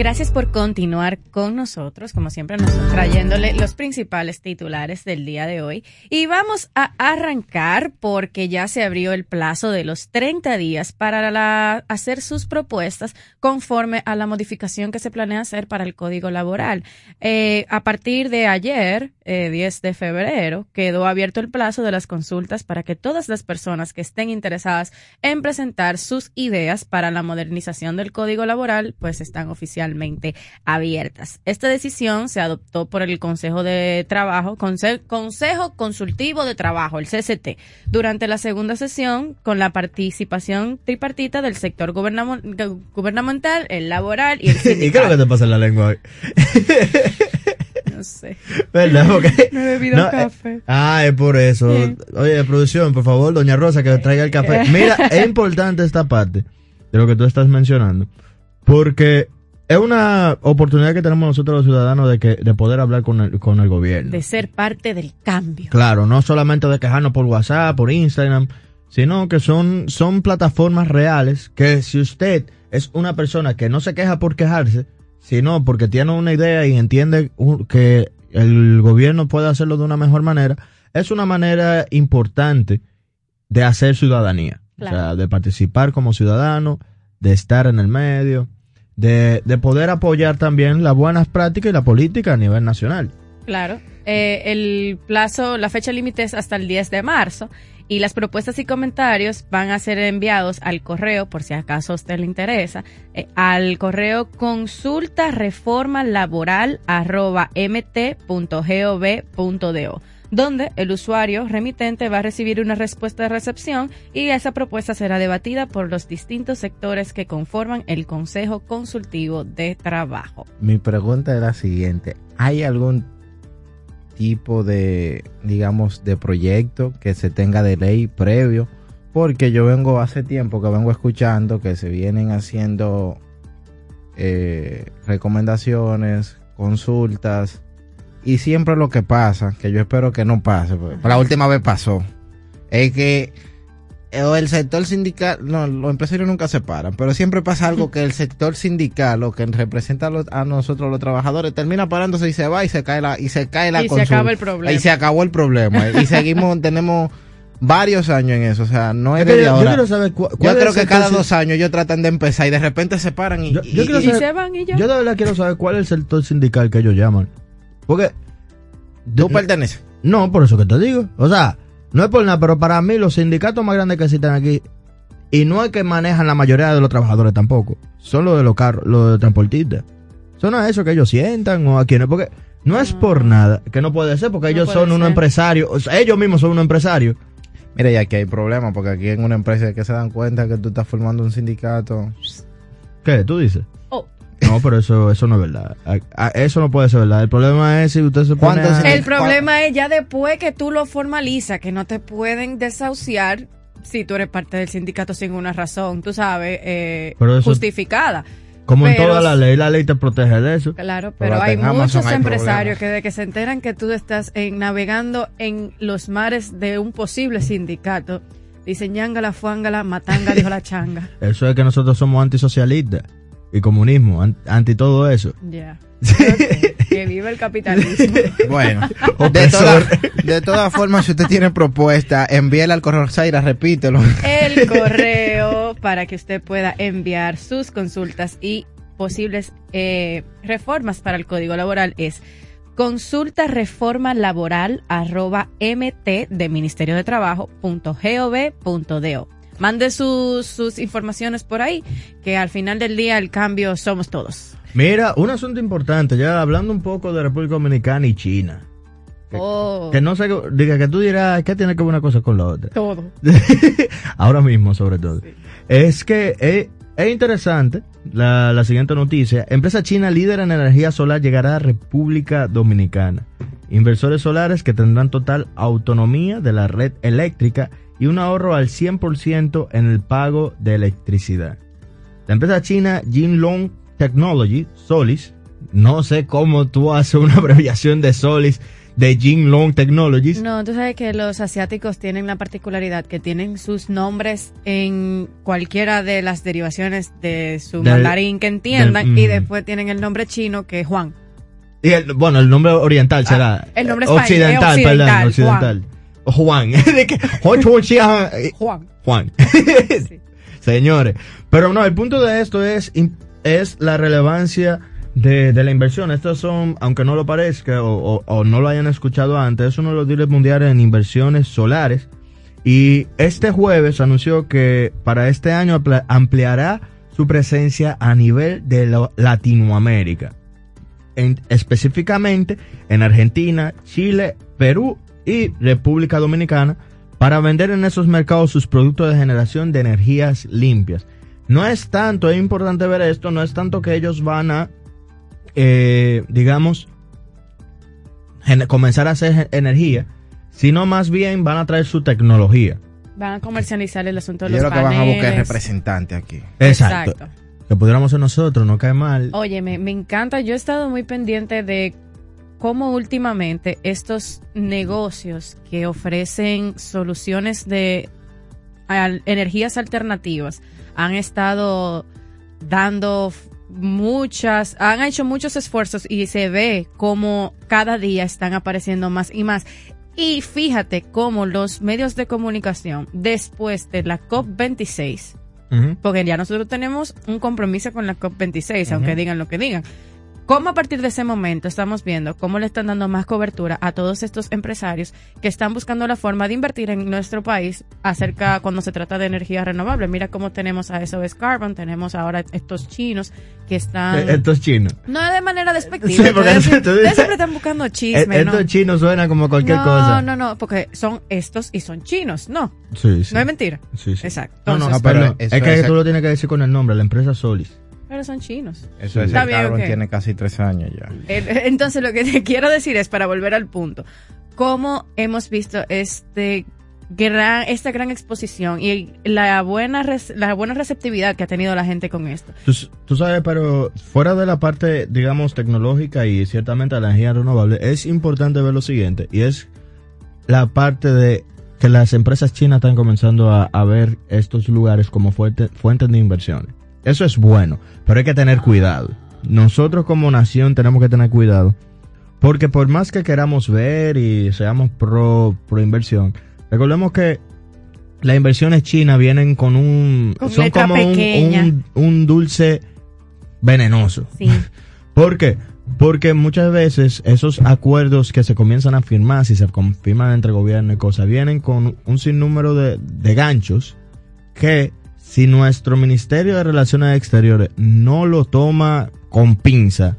[SPEAKER 11] Gracias por continuar con nosotros, como siempre, nosotros trayéndole los principales titulares del día de hoy. Y vamos a arrancar porque ya se abrió el plazo de los 30 días para hacer sus propuestas conforme a la modificación que se planea hacer para el Código Laboral. Eh, a partir de ayer, 10 eh, de febrero, quedó abierto el plazo de las consultas para que todas las personas que estén interesadas en presentar sus ideas para la modernización del Código Laboral, pues están oficialmente abiertas. Esta decisión se adoptó por el Consejo de Trabajo, Consejo Consultivo de Trabajo, el CCT, durante la segunda sesión con la participación tripartita del sector gubernamental, el laboral y el sindical.
[SPEAKER 10] ¿Y qué es lo que te pasa en la lengua hoy?
[SPEAKER 11] No sé.
[SPEAKER 10] ¿Verdad? Porque,
[SPEAKER 11] no he bebido eh, café.
[SPEAKER 10] ah, es por eso. Oye, producción, por favor, doña Rosa, que traiga el café. Mira, es importante esta parte de lo que tú estás mencionando. Porque es una oportunidad que tenemos nosotros los ciudadanos de que de poder hablar con el, con el gobierno.
[SPEAKER 11] De ser parte del cambio.
[SPEAKER 10] Claro, no solamente de quejarnos por WhatsApp, por Instagram, sino que son, son plataformas reales que si usted es una persona que no se queja por quejarse, sino porque tiene una idea y entiende que el gobierno puede hacerlo de una mejor manera, es una manera importante de hacer ciudadanía. O sea, de participar como ciudadano, de estar en el medio de, de poder apoyar también las buenas prácticas y la política a nivel nacional.
[SPEAKER 11] Claro. Eh, el plazo, la fecha límite es hasta el 10 de marzo y las propuestas y comentarios van a ser enviados al correo, por si acaso a usted le interesa, eh, al correo consulta reforma laboral arroba donde el usuario remitente va a recibir una respuesta de recepción y esa propuesta será debatida por los distintos sectores que conforman el Consejo Consultivo de Trabajo.
[SPEAKER 12] Mi pregunta es la siguiente, ¿hay algún tipo de, digamos, de proyecto que se tenga de ley previo? Porque yo vengo hace tiempo que vengo escuchando que se vienen haciendo eh, recomendaciones, consultas, y siempre lo que pasa, que yo espero que no pase, la última vez pasó, es que el sector sindical, no, los empresarios nunca se paran, pero siempre pasa algo que el sector sindical, o que representa a, nosotros los trabajadores, termina parándose y se va y se cae la, y se cae la
[SPEAKER 11] Y se acaba el problema.
[SPEAKER 12] Y se acabó el problema. y seguimos, tenemos varios años en eso, o sea, no es,
[SPEAKER 10] Es que
[SPEAKER 12] de
[SPEAKER 10] yo- yo
[SPEAKER 12] ahora.
[SPEAKER 10] quiero saber cu-
[SPEAKER 12] Yo
[SPEAKER 10] cuál es
[SPEAKER 12] creo que cada dos años ellos tratan de empezar y de repente se paran y,
[SPEAKER 10] Yo, yo
[SPEAKER 12] y-
[SPEAKER 10] quiero
[SPEAKER 12] y-
[SPEAKER 10] saber-
[SPEAKER 11] se van y ya.
[SPEAKER 10] yo de verdad quiero saber cuál es el sector sindical que ellos llaman. Porque...
[SPEAKER 12] ¿Tú perteneces?
[SPEAKER 10] No, por eso que te digo. O sea, no es por nada, pero para mí los sindicatos más grandes que existen aquí, y no es que manejan la mayoría de los trabajadores tampoco, son los de los carros, los de transportistas. Son a eso que ellos sientan o a quienes, porque no es por nada, que no puede ser, porque ellos son unos
[SPEAKER 12] ser.
[SPEAKER 10] empresarios, o sea, ellos mismos son unos empresarios.
[SPEAKER 12] Mira, y aquí hay problemas, porque aquí en una empresa que se dan cuenta que tú estás formando un sindicato.
[SPEAKER 10] ¿Qué? ¿Tú dices? No, pero eso, eso no es verdad. A- a- Eso no puede ser verdad. El problema es si usted se pone... a-
[SPEAKER 11] El problema es ya después que tú lo formalizas, que no te pueden desahuciar si tú eres parte del sindicato sin una razón, tú sabes, eh,
[SPEAKER 10] eso-
[SPEAKER 11] justificada.
[SPEAKER 10] Como en toda la ley, la ley te protege de eso.
[SPEAKER 11] Claro,
[SPEAKER 10] Pero
[SPEAKER 11] pero hay muchos
[SPEAKER 10] hay
[SPEAKER 11] empresarios
[SPEAKER 10] problemas.
[SPEAKER 11] que de que se enteran que tú estás en- navegando en los mares de un posible sindicato, dicen ñangala, fuángala, matanga, dijo la changa.
[SPEAKER 10] Eso es que nosotros somos antisocialistas y comunismo, an- anti todo eso.
[SPEAKER 11] Ya. Que viva el capitalismo.
[SPEAKER 12] Bueno, de, todas- de todas formas, si usted tiene propuesta, envíela al correo Zaira, repítelo.
[SPEAKER 11] el correo para que usted pueda enviar sus consultas y posibles eh, reformas para el código laboral es consulta reforma laboral arroba mt de ministerio de trabajo punto gov punto do. Mande sus, sus informaciones por ahí, que al final del día el cambio somos todos.
[SPEAKER 10] Mira, un asunto importante, ya hablando un poco de República Dominicana y China.
[SPEAKER 11] Oh,
[SPEAKER 10] Que no sé, diga que tú dirás, ¿qué tiene que ver una cosa con la otra?
[SPEAKER 11] todo.
[SPEAKER 10] Ahora mismo, sobre todo. Es que es, es interesante la, la siguiente noticia. Empresa china líder en energía solar llegará a República Dominicana. Inversores solares que tendrán total autonomía de la red eléctrica y un ahorro al 100% en el pago de electricidad. La empresa china Jinlong Technology, Solis, no sé cómo tú haces una abreviación de Solis, de Jinlong Technologies.
[SPEAKER 11] No, tú sabes que los asiáticos tienen la particularidad que tienen sus nombres en cualquiera de las derivaciones de su
[SPEAKER 10] Del-
[SPEAKER 11] mandarín que entiendan
[SPEAKER 10] del-
[SPEAKER 11] y después tienen el nombre chino que es Juan.
[SPEAKER 10] Y el- bueno, el nombre oriental será.
[SPEAKER 11] Ah, el nombre
[SPEAKER 10] eh,
[SPEAKER 11] español,
[SPEAKER 10] occidental, perdón,
[SPEAKER 11] occidental,
[SPEAKER 10] occidental. Juan. De que- Juan, Juan, eh,
[SPEAKER 11] Juan.
[SPEAKER 10] Señores. Pero no, el punto de esto es, es la relevancia de, de la inversión. Estos son, aunque no lo parezca o, o- o no lo hayan escuchado antes, es uno de los líderes mundiales en inversiones solares. Y este jueves anunció que para este año ampliará su presencia a nivel de Latinoamérica. En- específicamente en Argentina, Chile, Perú y República Dominicana para vender en esos mercados sus productos de generación de energías limpias. No es tanto, es importante ver esto, no es tanto que ellos van a, eh, digamos, comenzar a hacer energía, sino más bien van a traer su tecnología.
[SPEAKER 11] Van a comercializar el asunto de
[SPEAKER 12] Yo
[SPEAKER 11] los
[SPEAKER 12] creo que van a buscar
[SPEAKER 11] paneles.
[SPEAKER 12] representantes aquí.
[SPEAKER 10] Exacto.
[SPEAKER 11] Exacto.
[SPEAKER 10] Que pudiéramos ser nosotros, no cae mal.
[SPEAKER 11] Oye, me, me encanta. Yo he estado muy pendiente de cómo últimamente estos negocios que ofrecen soluciones de al- energías alternativas han estado dando muchas, han hecho muchos esfuerzos y se ve como cada día están apareciendo más y más. Y fíjate cómo los medios de comunicación, después de la COP26, Porque ya nosotros tenemos un compromiso con la COP26, aunque digan lo que digan. ¿Cómo a partir de ese momento estamos viendo cómo le están dando más cobertura a todos estos empresarios que están buscando la forma de invertir en nuestro país acerca cuando se trata de energía renovable? Mira cómo tenemos a SOS Carbon, tenemos ahora estos chinos que están...
[SPEAKER 10] Eh, estos chinos.
[SPEAKER 11] No de manera despectiva. Sí, porque ustedes, siempre están buscando chisme,
[SPEAKER 10] eh, Estos chinos suenan como cualquier cosa.
[SPEAKER 11] No, no, no, porque son estos y son chinos, ¿no?
[SPEAKER 10] Sí, sí.
[SPEAKER 11] No es mentira.
[SPEAKER 10] Sí, sí.
[SPEAKER 11] Exacto.
[SPEAKER 10] no, no, pero es que tú lo tienes que decir con el nombre, la empresa Solis.
[SPEAKER 11] Pero son chinos.
[SPEAKER 12] Eso es, el tiene casi tres años ya.
[SPEAKER 11] Entonces lo que te quiero decir es, para volver al punto, cómo hemos visto este gran, esta gran exposición y la buena, la buena receptividad que ha tenido la gente con esto.
[SPEAKER 10] Tú, sabes, pero fuera de la parte, digamos, tecnológica y ciertamente la energía renovable, es importante ver lo siguiente, y es la parte de que las empresas chinas están comenzando a, a ver estos lugares como fuentes de inversión. Eso es bueno, pero hay que tener cuidado. Nosotros como nación tenemos que tener cuidado. Porque por más que queramos ver y seamos pro, pro inversión, recordemos que las inversiones chinas vienen con un... son como un, un, dulce venenoso.
[SPEAKER 11] Sí.
[SPEAKER 10] ¿Por qué? Porque muchas veces esos acuerdos que se comienzan a firmar, si se confirman entre gobierno y cosas, vienen con un sinnúmero de, de ganchos que si nuestro Ministerio de Relaciones Exteriores no lo toma con pinza,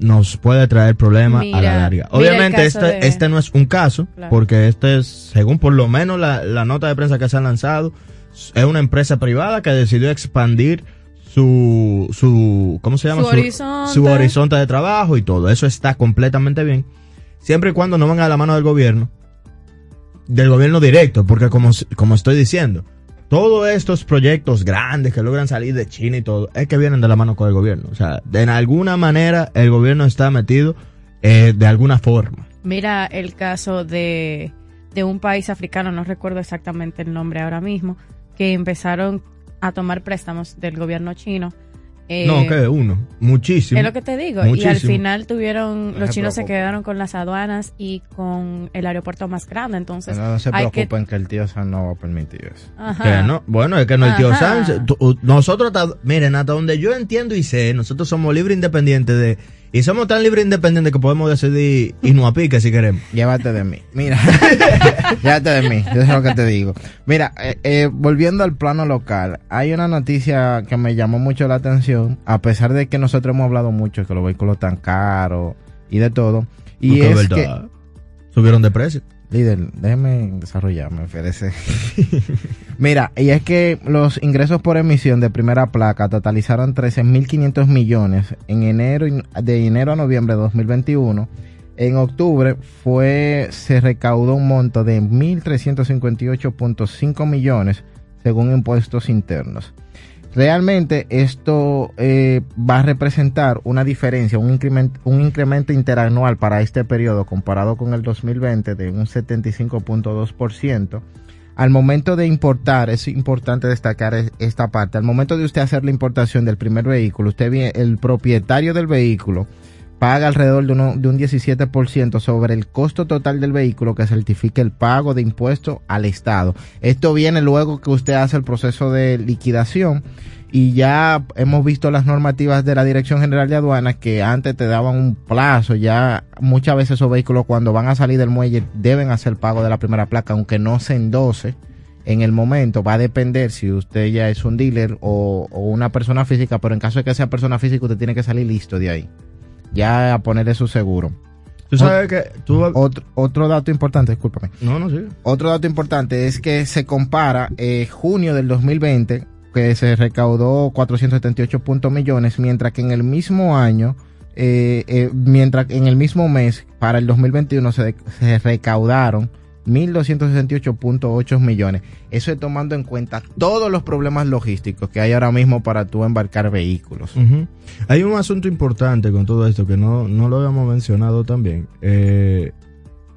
[SPEAKER 10] nos puede traer problemas a la larga. Obviamente este, este no es un caso, porque este es, según por lo menos la, nota de prensa que se ha lanzado, es una empresa privada que decidió expandir su, su ¿cómo se llama?
[SPEAKER 11] Su, horizonte.
[SPEAKER 10] su horizonte de trabajo y todo. Eso está completamente bien. Siempre y cuando no venga a la mano del gobierno, del gobierno directo, porque como, como estoy diciendo, todos estos proyectos grandes que logran salir de China y todo, es que vienen de la mano con el gobierno. O sea, de alguna manera el gobierno está metido eh, de alguna forma.
[SPEAKER 11] Mira el caso de, de un país africano, no recuerdo exactamente el nombre ahora mismo, que empezaron a tomar préstamos del gobierno chino
[SPEAKER 10] no, eh, que uno, muchísimo.
[SPEAKER 11] Es lo que te digo. Y al final tuvieron, los chinos se quedaron con las aduanas y con el aeropuerto más grande. Entonces,
[SPEAKER 12] no, se preocupen que... el tío San no va a permitir eso.
[SPEAKER 10] no? Bueno, es que no el tío San. Nosotros, miren, hasta donde yo entiendo y sé, nosotros somos libres independientes de y somos tan libres e independientes que podemos decidir irnos a pique si queremos.
[SPEAKER 12] Llévate de mí. Mira, llévate de mí. Yo sé lo que te digo. Mira, eh, eh, volviendo al plano local, hay una noticia que me llamó mucho la atención, a pesar de que nosotros hemos hablado mucho que los vehículos están caros y de todo. Y es que
[SPEAKER 10] subieron de precio.
[SPEAKER 12] Líder, déjeme desarrollarme, Férez. Mira, y es que los ingresos por emisión de primera placa totalizaron 13.500 millones en enero, de enero a noviembre de 2021. En octubre fue, se recaudó un monto de 1.358.5 millones según impuestos internos. Realmente esto eh, va a representar una diferencia, un incremento, un incremento interanual para este periodo comparado con el 2020 de un 75.2%. Al momento de importar, es importante destacar esta parte, al momento de usted hacer la importación del primer vehículo, usted el propietario del vehículo paga alrededor de, de un 17% sobre el costo total del vehículo que certifique el pago de impuestos al Estado. Esto viene luego que usted hace el proceso de liquidación y ya hemos visto las normativas de la Dirección General de Aduanas que antes te daban un plazo, ya muchas veces esos vehículos cuando van a salir del muelle deben hacer pago de la primera placa, aunque no se endose en el momento, va a depender si usted ya es un dealer o una persona física, pero en caso de que sea persona física usted tiene que salir listo de ahí ya a ponerle su seguro.
[SPEAKER 10] Tú sabes que
[SPEAKER 12] otro, otro, dato importante, discúlpame.
[SPEAKER 10] No, no, sí.
[SPEAKER 12] Otro dato importante es que se compara eh, junio del 2020, que se recaudó 478 puntos millones, mientras que en el mismo año, eh, eh, mientras en el mismo mes, para el 2021 se, se recaudaron 1.268.8 millones. Eso es tomando en cuenta todos los problemas logísticos que hay ahora mismo para tú embarcar vehículos.
[SPEAKER 10] Hay un asunto importante con todo esto que no, no lo habíamos mencionado también. Eh,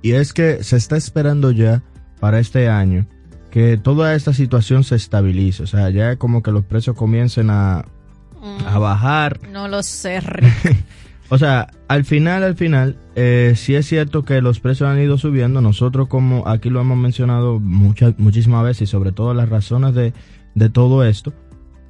[SPEAKER 10] y es que se está esperando ya para este año que toda esta situación se estabilice. O sea, ya como que los precios comiencen a, a mm. bajar.
[SPEAKER 11] No lo sé,
[SPEAKER 10] O sea, al final, al final, eh, sí es cierto que los precios han ido subiendo. Nosotros, como aquí lo hemos mencionado muchas, muchísimas veces, y sobre todo las razones de de todo esto,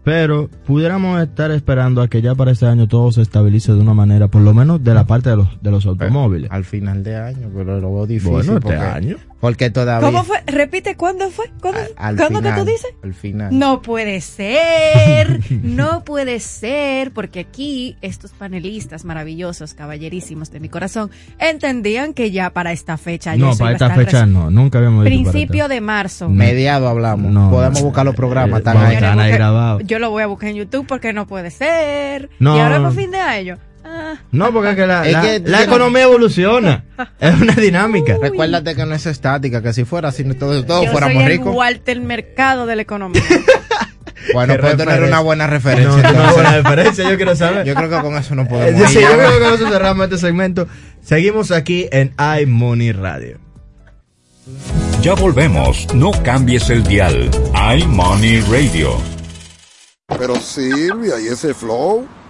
[SPEAKER 10] pero pudiéramos estar esperando a que ya para este año todo se estabilice de una manera, por lo menos de la parte de los, de los automóviles.
[SPEAKER 12] Al final de año, pero lo veo difícil.
[SPEAKER 10] Bueno, este
[SPEAKER 12] porque,
[SPEAKER 10] año.
[SPEAKER 12] Porque todavía.
[SPEAKER 11] ¿Cómo fue? Repite, ¿cuándo fue? ¿Cuándo,
[SPEAKER 12] Al
[SPEAKER 11] ¿cuándo
[SPEAKER 12] final,
[SPEAKER 11] que tú dices?
[SPEAKER 12] Al final.
[SPEAKER 11] No puede ser, no puede ser, porque aquí estos panelistas maravillosos, caballerísimos de mi corazón, entendían que ya para esta fecha. ya
[SPEAKER 10] No,
[SPEAKER 11] eso
[SPEAKER 10] para esta fecha
[SPEAKER 11] res-
[SPEAKER 10] no, nunca habíamos
[SPEAKER 11] Principio de marzo.
[SPEAKER 12] Mediado hablamos.
[SPEAKER 10] No.
[SPEAKER 12] Podemos buscar los programas.
[SPEAKER 10] Eh,
[SPEAKER 12] están
[SPEAKER 10] vamos,
[SPEAKER 12] ahí.
[SPEAKER 10] están ahí
[SPEAKER 11] Busque-
[SPEAKER 10] grabados.
[SPEAKER 11] Yo lo voy a buscar en YouTube porque no puede ser.
[SPEAKER 10] No.
[SPEAKER 11] Y ahora es por fin de año.
[SPEAKER 10] No, porque es que la,
[SPEAKER 12] Es
[SPEAKER 10] la-
[SPEAKER 12] que-
[SPEAKER 10] la economía evoluciona. es una dinámica.
[SPEAKER 12] Recuérdate que no es estática, que si fuera así, todos, todos
[SPEAKER 11] yo
[SPEAKER 12] fuéramos
[SPEAKER 11] el
[SPEAKER 12] ricos.
[SPEAKER 11] Walter Mercado de la economía.
[SPEAKER 12] Bueno, puede tener una buena referencia.
[SPEAKER 10] No, una buena referencia, yo quiero saber.
[SPEAKER 12] Yo creo que con eso no
[SPEAKER 10] Eh,
[SPEAKER 12] podemos.
[SPEAKER 10] sí,
[SPEAKER 12] ir.
[SPEAKER 10] yo creo que con eso cerramos este segmento. Seguimos aquí en iMoney Radio.
[SPEAKER 1] Ya volvemos, no cambies el dial. iMoney Radio.
[SPEAKER 17] Pero Silvia, ¿y ese flow?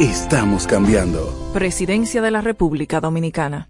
[SPEAKER 15] Estamos cambiando.
[SPEAKER 16] Presidencia de la República Dominicana.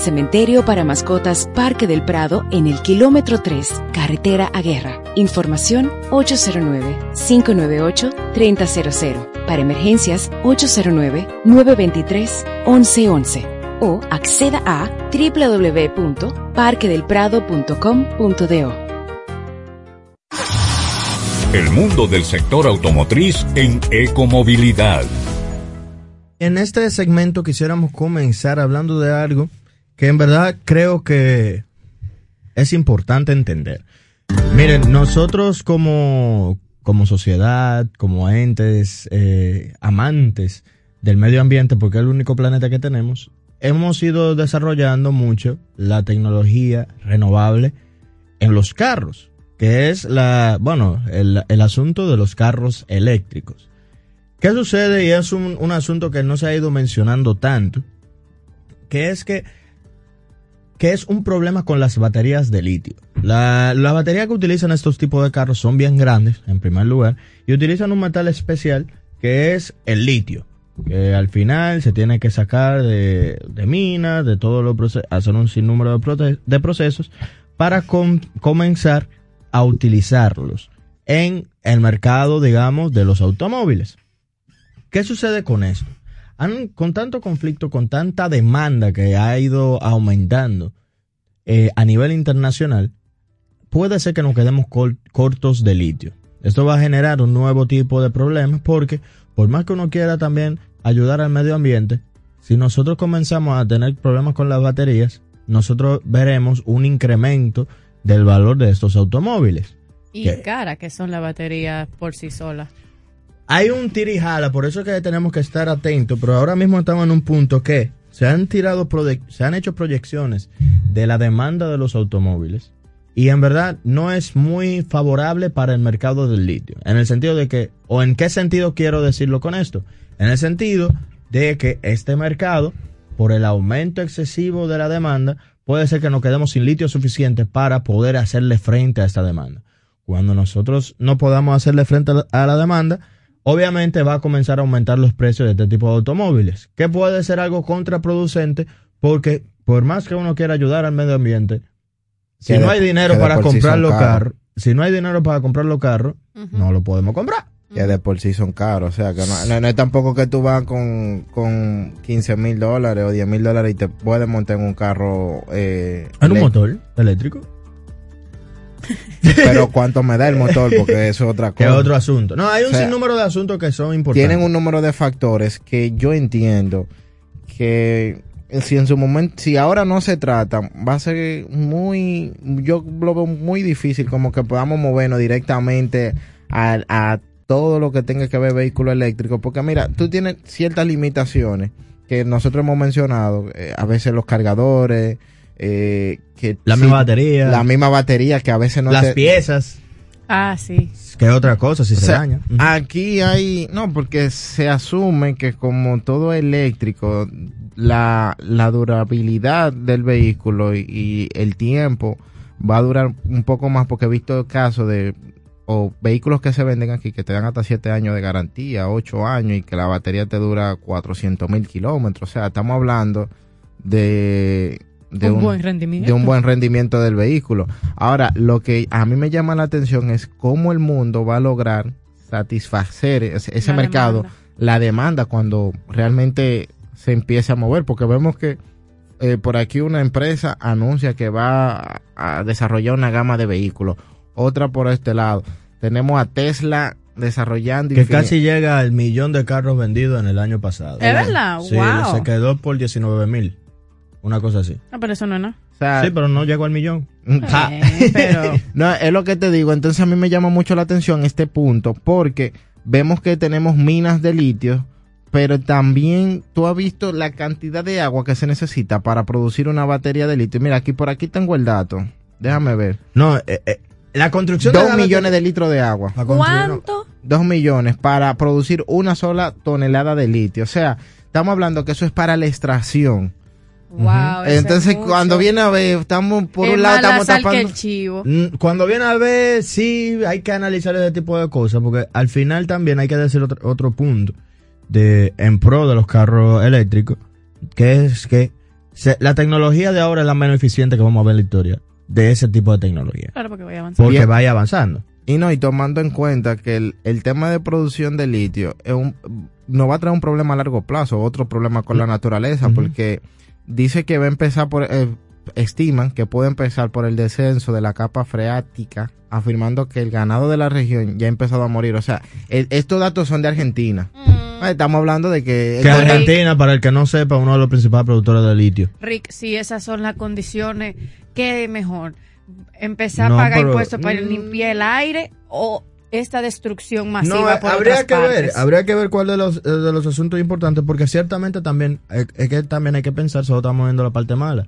[SPEAKER 2] Cementerio para mascotas Parque del Prado en el kilómetro 3, carretera a Guerra. Información 809-598-3000. Para emergencias 809-923-1111. O acceda a www.parquedelprado.com.do.
[SPEAKER 1] El mundo del sector automotriz en ecomovilidad.
[SPEAKER 10] En este segmento quisiéramos comenzar hablando de algo que en verdad creo que es importante entender. Miren, nosotros como, como sociedad, como entes eh, amantes del medio ambiente, porque es el único planeta que tenemos, hemos ido desarrollando mucho la tecnología renovable en los carros, que es la, bueno, el, el asunto de los carros eléctricos. ¿Qué sucede? Y es un, un asunto que no se ha ido mencionando tanto, que es que que es un problema con las baterías de litio. La, la batería que utilizan estos tipos de carros son bien grandes, en primer lugar, y utilizan un metal especial que es el litio, que al final se tiene que sacar de, de minas, de todo lo procesos, hacer un sinnúmero de, de procesos para com- comenzar a utilizarlos en el mercado, digamos, de los automóviles. ¿Qué sucede con esto? Han- con tanto conflicto, con tanta demanda que ha ido aumentando eh, a nivel internacional, puede ser que nos quedemos cortos de litio. Esto va a generar un nuevo tipo de problemas porque por más que uno quiera también ayudar al medio ambiente, si nosotros comenzamos a tener problemas con las baterías, nosotros veremos un incremento del valor de estos automóviles.
[SPEAKER 11] Y cara que son las baterías por sí solas.
[SPEAKER 10] Hay un tirijala, por eso es que tenemos que estar atentos, pero ahora mismo estamos en un punto que se han tirado, se han hecho proyecciones de la demanda de los automóviles y en verdad no es muy favorable para el mercado del litio. En el sentido de que, o en qué sentido quiero decirlo con esto, en el sentido de que este mercado, por el aumento excesivo de la demanda, puede ser que nos quedemos sin litio suficiente para poder hacerle frente a esta demanda. Cuando nosotros no podamos hacerle frente a la demanda, obviamente va a comenzar a aumentar los precios de este tipo de automóviles, que puede ser algo contraproducente porque por más que uno quiera ayudar al medio ambiente, si no hay dinero para comprar los carros, si no hay dinero para comprar los carros, no lo podemos comprar.
[SPEAKER 12] Que de por sí son caros, o sea, que no, es tampoco que tú vas con, con 15 mil dólares o 10 mil dólares y te puedes montar en un carro. Eh,
[SPEAKER 10] ¿En un motor eléctrico?
[SPEAKER 12] Pero cuánto me da el motor, porque eso es otra cosa.
[SPEAKER 10] Es otro asunto. No, hay un sinnúmero de asuntos que son importantes.
[SPEAKER 12] Tienen un número de factores que yo entiendo que si en su momento, si ahora no se trata, va a ser muy, yo lo veo muy difícil como que podamos movernos directamente a, a todo lo que tenga que ver vehículo eléctrico, porque mira, tú tienes ciertas limitaciones que nosotros hemos mencionado, eh, a veces los cargadores, eh, que
[SPEAKER 10] la misma batería.
[SPEAKER 12] La misma batería que a veces no
[SPEAKER 10] Las piezas.
[SPEAKER 11] Ah, sí.
[SPEAKER 10] Que otra cosa si se daña.
[SPEAKER 12] Aquí hay, no, porque se asume que como todo eléctrico, la, la durabilidad del vehículo y, el tiempo va a durar un poco más porque he visto casos de o vehículos que se venden aquí que te dan hasta 7 años de garantía, 8 años y que la batería te dura 400 mil kilómetros. O sea, estamos hablando de de
[SPEAKER 11] un, buen rendimiento.
[SPEAKER 12] de un buen rendimiento del vehículo. Ahora, lo que a mí me llama la atención es cómo el mundo va a lograr satisfacer ese, mercado, la demanda cuando realmente se empiece a mover, porque vemos que eh, por aquí una empresa anuncia que va a, desarrollar una gama de vehículos, otra por este lado. Tenemos a Tesla desarrollando.
[SPEAKER 10] Que casi llega al millón de carros vendidos en el año pasado.
[SPEAKER 11] ¿Es verdad?
[SPEAKER 10] Sí, se quedó por 19 mil. Una cosa así.
[SPEAKER 11] Ah, pero eso no es nada.
[SPEAKER 10] sí, pero no llegó al millón.
[SPEAKER 11] Eh, pero...
[SPEAKER 12] no, es lo que te digo. Entonces a mí me llama mucho la atención este punto porque vemos que tenemos minas de litio, pero también tú has visto la cantidad de agua que se necesita para producir una batería de litio. Mira, aquí por aquí tengo el dato. Déjame ver.
[SPEAKER 10] No, eh, eh, la construcción
[SPEAKER 12] Dos millones de litros de agua.
[SPEAKER 11] ¿Cuánto?
[SPEAKER 12] Dos millones para producir una sola tonelada de litio. O sea, estamos hablando que eso es para la extracción.
[SPEAKER 11] Wow,
[SPEAKER 12] Entonces, cuando viene a ver, estamos por un lado estamos tapando.
[SPEAKER 11] el chivo.
[SPEAKER 10] Mm, cuando viene a ver, sí, hay que analizar ese tipo de cosas, porque al final también hay que decir otro, otro punto de en pro de los carros eléctricos, que es que la tecnología de ahora es la menos eficiente que vamos a ver en la historia de ese tipo de tecnología.
[SPEAKER 11] Claro, porque vaya avanzando.
[SPEAKER 10] Porque vaya avanzando.
[SPEAKER 12] Y no, y tomando en cuenta que el, el tema de producción de litio es un, no va a traer un problema a largo plazo, otro problema con la naturaleza, porque dice que va a empezar por, eh, estiman que puede empezar por el descenso de la capa freática, afirmando que el ganado de la región ya ha empezado a morir. O sea, estos datos son de Argentina. Mm. Estamos hablando de que...
[SPEAKER 10] Que Argentina, para el que no sepa, uno de los principales productores de litio.
[SPEAKER 11] Rick, si esas son las condiciones, ¿qué mejor? ¿Empezar a pagar impuestos para mm. limpiar el aire o esta destrucción masiva no,
[SPEAKER 10] habría que ver habría que ver cuál de los de los asuntos importantes porque ciertamente también es que también hay que pensar solo estamos viendo la parte mala.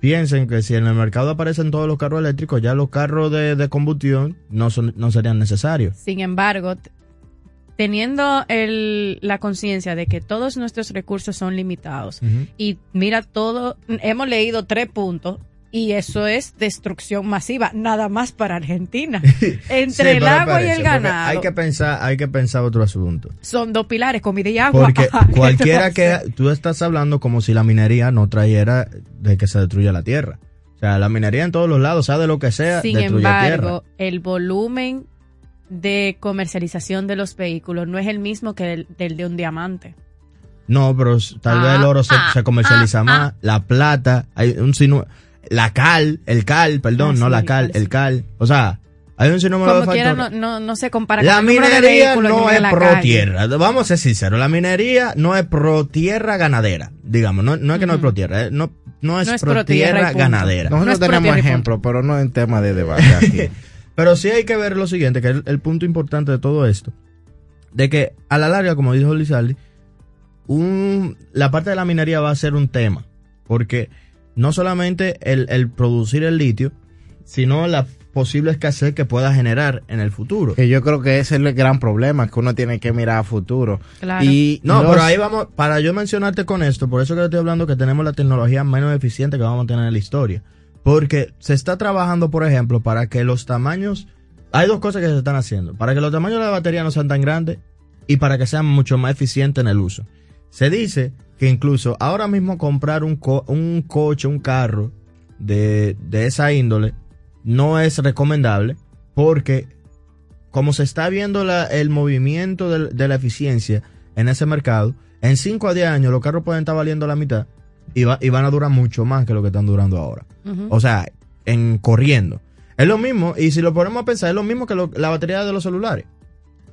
[SPEAKER 10] Piensen que si en el mercado aparecen todos los carros eléctricos ya los carros de, combustión no son no serían necesarios.
[SPEAKER 11] Sin embargo teniendo el, la conciencia de que todos nuestros recursos son limitados y mira todo hemos leído tres puntos y eso es destrucción masiva, nada más para Argentina. Entre el agua y el ganado.
[SPEAKER 10] Hay que pensar, hay que pensar otro asunto.
[SPEAKER 11] Son dos pilares, comida y agua.
[SPEAKER 10] Porque cualquiera que tú estás hablando como si la minería no trayera de que se destruya la tierra. O sea, la minería en todos los lados, sea de lo que sea,
[SPEAKER 11] Sin embargo, el volumen de comercialización de los vehículos no es el mismo que el del de un diamante.
[SPEAKER 10] No, pero tal vez el oro se, ah, comercializa ah, más, ah. la plata, hay un sinu la cal, el cal, perdón, ah, no la cal, el cal. O sea, hay un sinnúmero
[SPEAKER 11] de factores. no, no, no, se compara
[SPEAKER 10] la
[SPEAKER 11] con
[SPEAKER 10] minería no es pro tierra. Vamos a ser sinceros, la minería no es pro tierra ganadera, digamos, no, no es que no es pro tierra, no, no es, pro, tierra, ganadera.
[SPEAKER 12] Nosotros no tenemos ejemplos, pero no en tema de debate
[SPEAKER 10] pero sí hay que ver lo siguiente, que es el, punto importante de todo esto, de que a la larga, como dijo Lizardi, un, la parte de la minería va a ser un tema, porque no solamente el, producir el litio, sino la posible escasez que pueda generar en el futuro.
[SPEAKER 12] Que yo creo que ese es el gran problema, que uno tiene que mirar a futuro.
[SPEAKER 10] Y no, pero ahí vamos, para yo mencionarte con esto, por eso que estoy hablando que tenemos la tecnología menos eficiente que vamos a tener en la historia. Porque se está trabajando, por ejemplo, para que los tamaños, hay dos cosas que se están haciendo. Para que los tamaños de la batería no sean tan grandes y para que sean mucho más eficientes en el uso. Se dice que incluso ahora mismo comprar un, co- un coche, un carro de, de esa índole no es recomendable porque como se está viendo la- el movimiento de, la eficiencia en ese mercado, en 5 a 10 años los carros pueden estar valiendo la mitad y, va- y van a durar mucho más que lo que están durando ahora. O sea, en corriendo. Es lo mismo, y si lo ponemos a pensar, es lo mismo que lo- la batería de los celulares.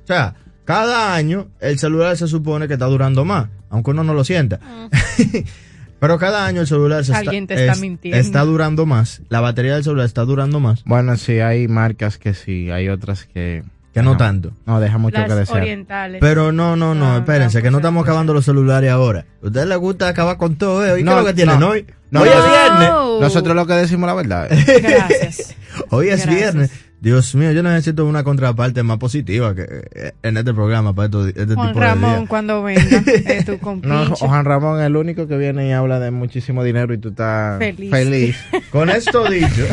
[SPEAKER 10] O sea, cada año el celular se supone que está durando más, aunque uno no lo sienta. Pero cada año el celular se está,
[SPEAKER 11] te está
[SPEAKER 10] es-
[SPEAKER 11] mintiendo.
[SPEAKER 10] está durando más, la batería del celular está durando más.
[SPEAKER 12] Bueno, sí, hay marcas que sí, hay otras que...
[SPEAKER 10] Que no tanto.
[SPEAKER 12] No, deja mucho
[SPEAKER 11] Las
[SPEAKER 12] que desear.
[SPEAKER 11] orientales.
[SPEAKER 10] Pero no, no, no, espérense, que no estamos acabando los celulares ahora. ¿A usted le gusta acabar con todo, eh? ¿Y qué es lo que tienen hoy?
[SPEAKER 12] no.
[SPEAKER 10] hoy es viernes.
[SPEAKER 12] Nosotros lo que decimos la verdad.
[SPEAKER 11] Gracias.
[SPEAKER 10] Hoy es
[SPEAKER 11] Gracias.
[SPEAKER 10] viernes. Dios mío, yo necesito una contraparte más positiva que eh, en este programa para esto- este
[SPEAKER 11] Juan
[SPEAKER 10] tipo de
[SPEAKER 11] Ramón, cuando venga, eh, tu
[SPEAKER 12] No. Juan Ramón es el único que viene y habla de muchísimo dinero y tú estás
[SPEAKER 11] Feliz.
[SPEAKER 12] feliz.
[SPEAKER 10] Con esto dicho,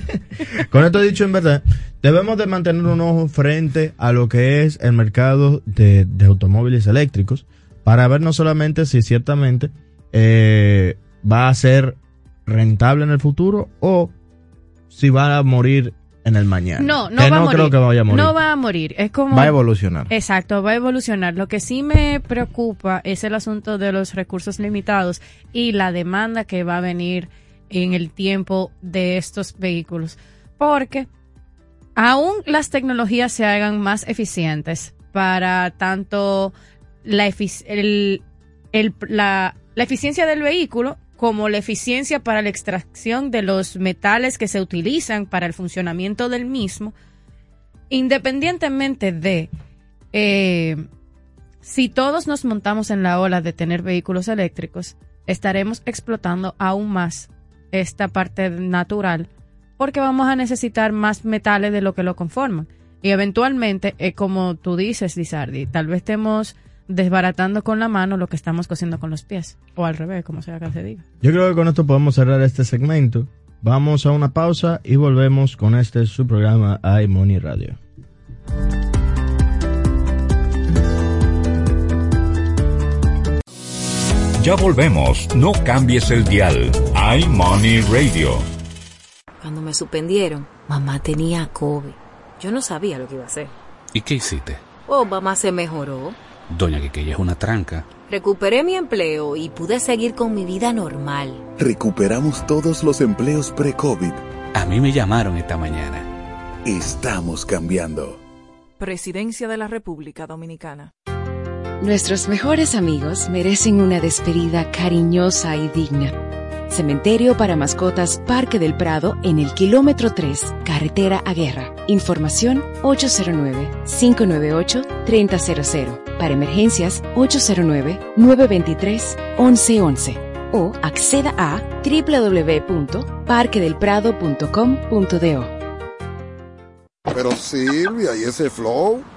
[SPEAKER 10] con esto dicho en verdad, debemos de mantener un ojo frente a lo que es el mercado de, de automóviles eléctricos para ver no solamente si ciertamente eh, va a ser rentable en el futuro o si va a morir en el mañana.
[SPEAKER 11] No, no
[SPEAKER 10] que
[SPEAKER 11] va a morir.
[SPEAKER 10] creo que vaya a morir.
[SPEAKER 11] No va a morir. Es como.
[SPEAKER 12] Va a evolucionar.
[SPEAKER 11] Exacto, va a evolucionar. Lo que sí me preocupa es el asunto de los recursos limitados y la demanda que va a venir en el tiempo de estos vehículos. Porque aún las tecnologías se hagan más eficientes para tanto la, efic- el- el- la, la eficiencia del vehículo como la eficiencia para la extracción de los metales que se utilizan para el funcionamiento del mismo, independientemente de eh, si todos nos montamos en la ola de tener vehículos eléctricos, estaremos explotando aún más esta parte natural porque vamos a necesitar más metales de lo que lo conforman. Y eventualmente, es como tú dices, Lizardi, tal vez estemos desbaratando con la mano lo que estamos cosiendo con los pies. O al revés, como sea que se diga.
[SPEAKER 10] Yo creo que con esto podemos cerrar este segmento. Vamos a una pausa y volvemos con este su programa iMoney Radio.
[SPEAKER 1] Ya volvemos, no cambies el dial. iMoney Radio.
[SPEAKER 13] Cuando me suspendieron, mamá tenía COVID. Yo no sabía lo que iba a hacer.
[SPEAKER 14] ¿Y qué hiciste?
[SPEAKER 13] Oh, mamá se mejoró.
[SPEAKER 14] Doña Quiqueya es una tranca.
[SPEAKER 13] Recuperé mi empleo y pude seguir con mi vida normal.
[SPEAKER 15] Recuperamos todos los empleos pre-COVID.
[SPEAKER 14] A mí me llamaron esta mañana.
[SPEAKER 15] Estamos cambiando.
[SPEAKER 16] Presidencia de la República Dominicana.
[SPEAKER 2] Nuestros mejores amigos merecen una despedida cariñosa y digna. Cementerio para mascotas Parque del Prado en el kilómetro 3, carretera a Guerra. Información 809-598-3000. Para emergencias 809-923-1111. O acceda a www.parquedelprado.com.do.
[SPEAKER 17] Pero Silvia, ¿y ese flow?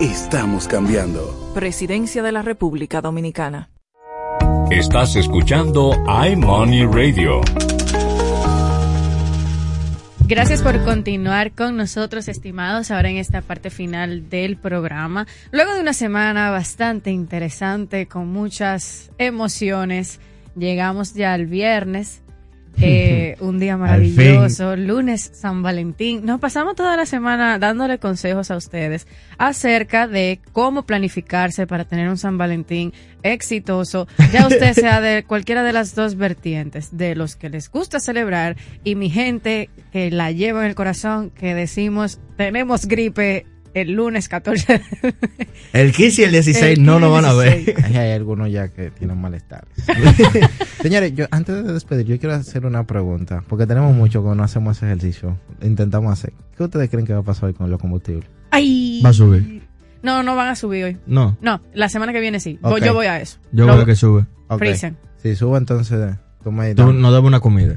[SPEAKER 15] Estamos cambiando.
[SPEAKER 16] Presidencia de la República Dominicana.
[SPEAKER 1] Estás escuchando iMoney Radio.
[SPEAKER 11] Gracias por continuar con nosotros, estimados, ahora en esta parte final del programa. Luego de una semana bastante interesante, con muchas emociones, llegamos ya al viernes. Eh, un día maravilloso, lunes San Valentín. Nos pasamos toda la semana dándole consejos a ustedes acerca de cómo planificarse para tener un San Valentín exitoso, ya usted sea de cualquiera de las dos vertientes, de los que les gusta celebrar y mi gente que la lleva en el corazón, que decimos tenemos gripe el lunes 14.
[SPEAKER 10] El 15 y el 16
[SPEAKER 11] El
[SPEAKER 10] no nos van a
[SPEAKER 11] 15 y
[SPEAKER 10] ver.
[SPEAKER 12] Ahí hay algunos ya que tienen malestares. Señores, yo antes de despedir, yo quiero hacer una pregunta, porque tenemos mucho que no hacemos ese ejercicio, intentamos hacer. ¿Qué ustedes creen que va a pasar hoy con los combustibles?
[SPEAKER 11] Ay.
[SPEAKER 10] Va a subir.
[SPEAKER 11] No, no van a subir hoy.
[SPEAKER 10] No.
[SPEAKER 11] No, la semana que viene sí.
[SPEAKER 12] Ok.
[SPEAKER 11] Yo voy a eso.
[SPEAKER 10] Yo
[SPEAKER 11] Lo-
[SPEAKER 10] creo que sube.
[SPEAKER 12] Ok.
[SPEAKER 11] Freezen.
[SPEAKER 12] Si subo, entonces tú me
[SPEAKER 10] Tú nos damos una comida.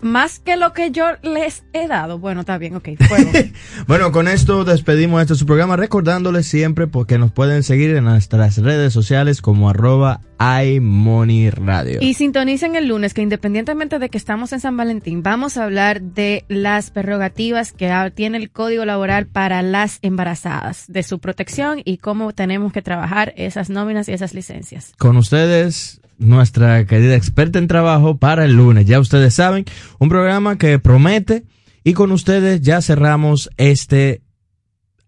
[SPEAKER 11] Más que lo que yo les he dado. Bueno, está bien, ok.
[SPEAKER 10] Bueno, con esto despedimos este su programa recordándoles siempre porque nos pueden seguir en nuestras redes sociales como arroba iMoneyRadio.
[SPEAKER 11] Y sintonicen el lunes que independientemente de que estamos en San Valentín, vamos a hablar de las prerrogativas que tiene el Código Laboral para las embarazadas, de su protección y cómo tenemos que trabajar esas nóminas y esas licencias.
[SPEAKER 10] Con ustedes, nuestra querida experta en trabajo para el lunes. Ya ustedes saben, un programa que promete y con ustedes ya cerramos este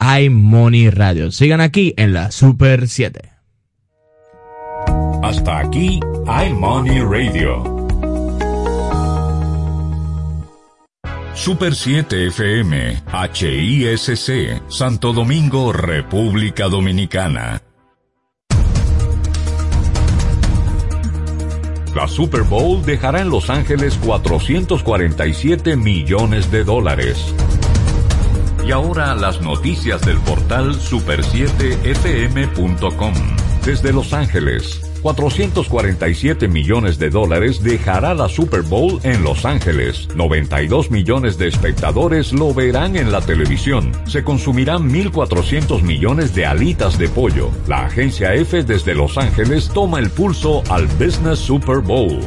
[SPEAKER 10] iMoney Radio. Sigan aquí en la Super 7.
[SPEAKER 1] Hasta aquí, iMoney Radio. Super 7 FM, HISC, Santo Domingo, República Dominicana. La Super Bowl dejará en Los Ángeles 447 millones de dólares. Y ahora las noticias del portal super7fm.com. Desde Los Ángeles, 447 millones de dólares dejará la Super Bowl en Los Ángeles. 92 millones de espectadores lo verán en la televisión. Se consumirán 1.400 millones de alitas de pollo. La agencia F desde Los Ángeles toma el pulso al Business Super Bowl.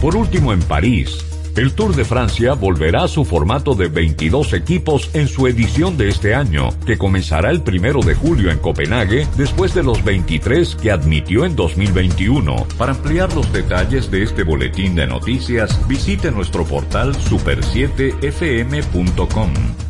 [SPEAKER 1] Por último, en París, el Tour de Francia volverá a su formato de 22 equipos en su edición de este año, que comenzará el primero de julio en Copenhague después de los 23 que admitió en 2021. Para ampliar los detalles de este boletín de noticias, visite nuestro portal super7fm.com.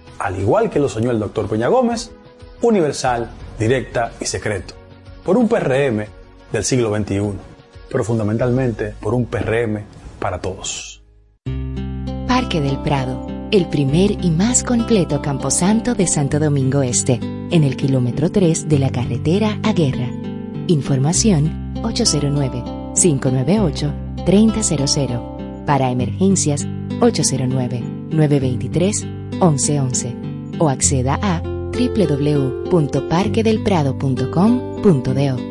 [SPEAKER 9] al igual que lo soñó el doctor Peña Gómez, universal, directa y secreto, por un PRM del siglo XXI, pero fundamentalmente por un PRM para todos.
[SPEAKER 2] Parque del Prado, el primer y más completo camposanto de Santo Domingo Este, en el kilómetro 3 de la carretera a Guerra. Información 809-598-3000. Para emergencias 809-923-1111 o acceda a www.parquedelprado.com.do.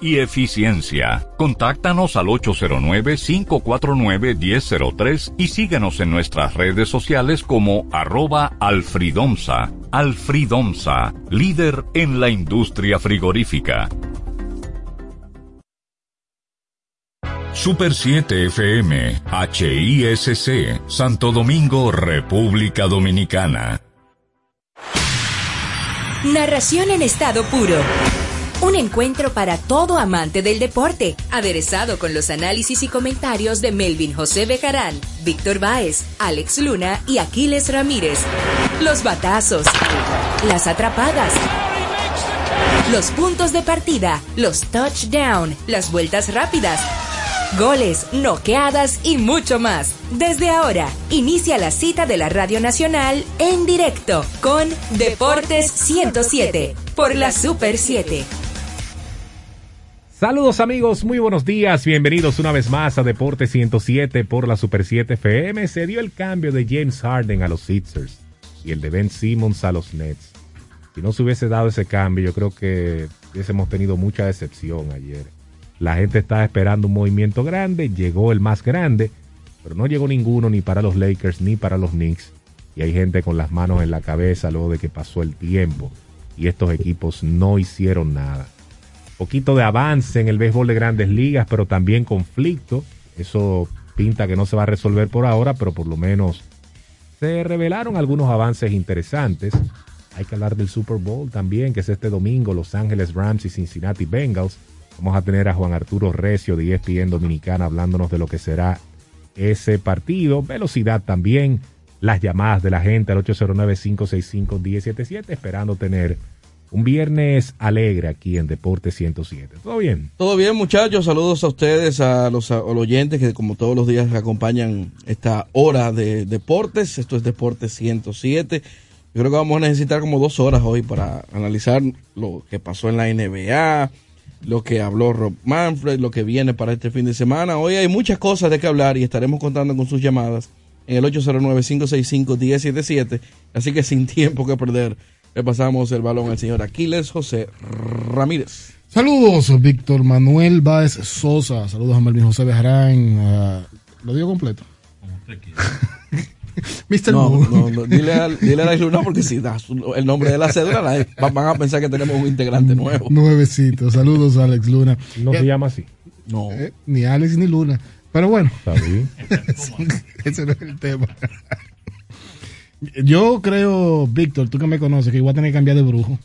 [SPEAKER 1] y eficiencia. Contáctanos al 809-549-1003 y síguenos en nuestras redes sociales como arroba alfridomsa. Alfridomsa, líder en la industria frigorífica. Super 7 FM, HISC, Santo Domingo, República Dominicana.
[SPEAKER 4] Narración en estado puro. Un encuentro para todo amante del deporte, aderezado con los análisis y comentarios de Melvin José Bejarán, Víctor Báez, Alex Luna y Aquiles Ramírez. Los batazos, las atrapadas, los puntos de partida, los touchdown, las vueltas rápidas, goles, noqueadas y mucho más. Desde ahora, inicia la cita de la Radio Nacional en directo con Deportes 107 por la Super 7.
[SPEAKER 18] Saludos amigos, muy buenos días, bienvenidos una vez más a Deportes 107 por la Super 7 FM. Se dio el cambio de James Harden a los Sixers y el de Ben Simmons a los Nets. Si no se hubiese dado ese cambio, yo creo que hubiésemos tenido mucha decepción ayer. La gente estaba esperando un movimiento grande, llegó el más grande, pero no llegó ninguno ni para los Lakers ni para los Knicks. Y hay gente con las manos en la cabeza luego de que pasó el tiempo y estos equipos no hicieron nada. Poquito de avance en el béisbol de grandes ligas, pero también conflicto. Eso pinta que no se va a resolver por ahora, pero por lo menos se revelaron algunos avances interesantes. Hay que hablar del Super Bowl también, que es este domingo, Los Ángeles Rams y Cincinnati Bengals. Vamos a tener a Juan Arturo Recio de ESPN Dominicana hablándonos de lo que será ese partido. Velocidad también, las llamadas de la gente al 809-565-1077, esperando tener un viernes alegre aquí en Deporte 107. ¿Todo bien?
[SPEAKER 19] Todo bien, muchachos. Saludos a ustedes, a los, oyentes que como todos los días acompañan esta hora de deportes. Esto es Deporte 107. Yo creo que vamos a necesitar como dos horas hoy para analizar lo que pasó en la NBA, lo que habló Rob Manfred, lo que viene para este fin de semana. Hoy hay muchas cosas de que hablar y estaremos contando con sus llamadas en el 809-565-1077. Así que sin tiempo que perder, le pasamos el balón al señor Aquiles José Ramírez.
[SPEAKER 20] Saludos, Víctor Manuel Báez Sosa. Saludos a Melvin José Bejarán. Uh, ¿Lo digo completo? Como usted quiera.
[SPEAKER 19] Mr. No, no, no, dile a, dile a la Luna porque si das el nombre de la cédula van a pensar que tenemos un integrante nuevo.
[SPEAKER 20] Nuevecito. Saludos a Alex Luna.
[SPEAKER 18] No se llama así.
[SPEAKER 20] No. Eh, ni Alex ni Luna. Pero bueno. Está bien. Ese no es el tema. Yo creo, Víctor, tú que me conoces, que igual a tener que cambiar de brujo.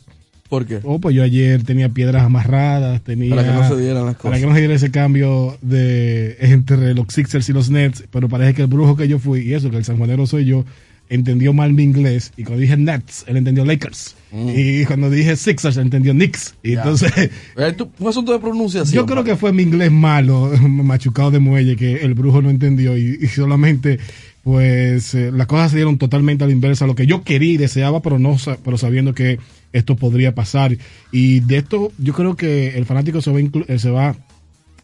[SPEAKER 19] ¿Por qué?
[SPEAKER 20] Oh, pues yo ayer tenía piedras amarradas, tenía...
[SPEAKER 19] Para que no se dieran las cosas.
[SPEAKER 20] Para que no se diera ese cambio de entre los Sixers y los Nets, pero parece que el brujo que yo fui, y eso, que el sanjuanero soy yo, entendió mal mi inglés, y cuando dije Nets, él entendió Lakers. Mm. Y cuando dije Sixers, entendió Knicks. Y entonces...
[SPEAKER 19] Fue asunto de pronunciación.
[SPEAKER 20] Yo creo que fue mi inglés malo, machucado de muelle, que el brujo no entendió, y, y solamente pues eh, las cosas se dieron totalmente a la inversa, lo que yo quería y deseaba, pero no pero sabiendo que esto podría pasar. Y de esto yo creo que el fanático se va, eh, se va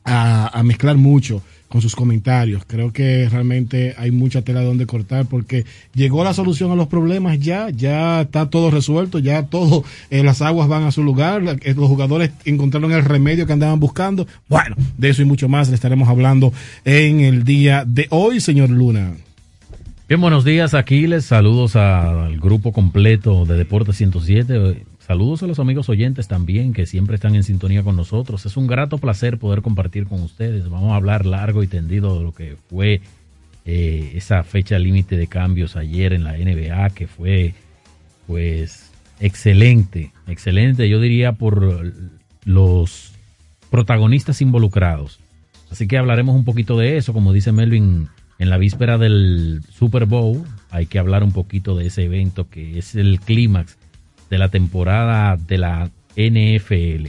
[SPEAKER 20] a, mezclar mucho con sus comentarios. Creo que realmente hay mucha tela donde cortar porque llegó la solución a los problemas ya, ya está todo resuelto, ya todo, eh, las aguas van a su lugar, los jugadores encontraron el remedio que andaban buscando. Bueno, de eso y mucho más le estaremos hablando en el día de hoy, señor Luna.
[SPEAKER 21] Bien, buenos días, Aquiles. Saludos al grupo completo de Deportes 107. Saludos a los amigos oyentes también que siempre están en sintonía con nosotros. Es un grato placer poder compartir con ustedes. Vamos a hablar largo y tendido de lo que fue eh, esa fecha límite de cambios ayer en la NBA, que fue pues excelente, excelente, yo diría por los protagonistas involucrados. Así que hablaremos un poquito de eso, como dice Melvin en la víspera del Super Bowl hay que hablar un poquito de ese evento que es el clímax de la temporada de la NFL.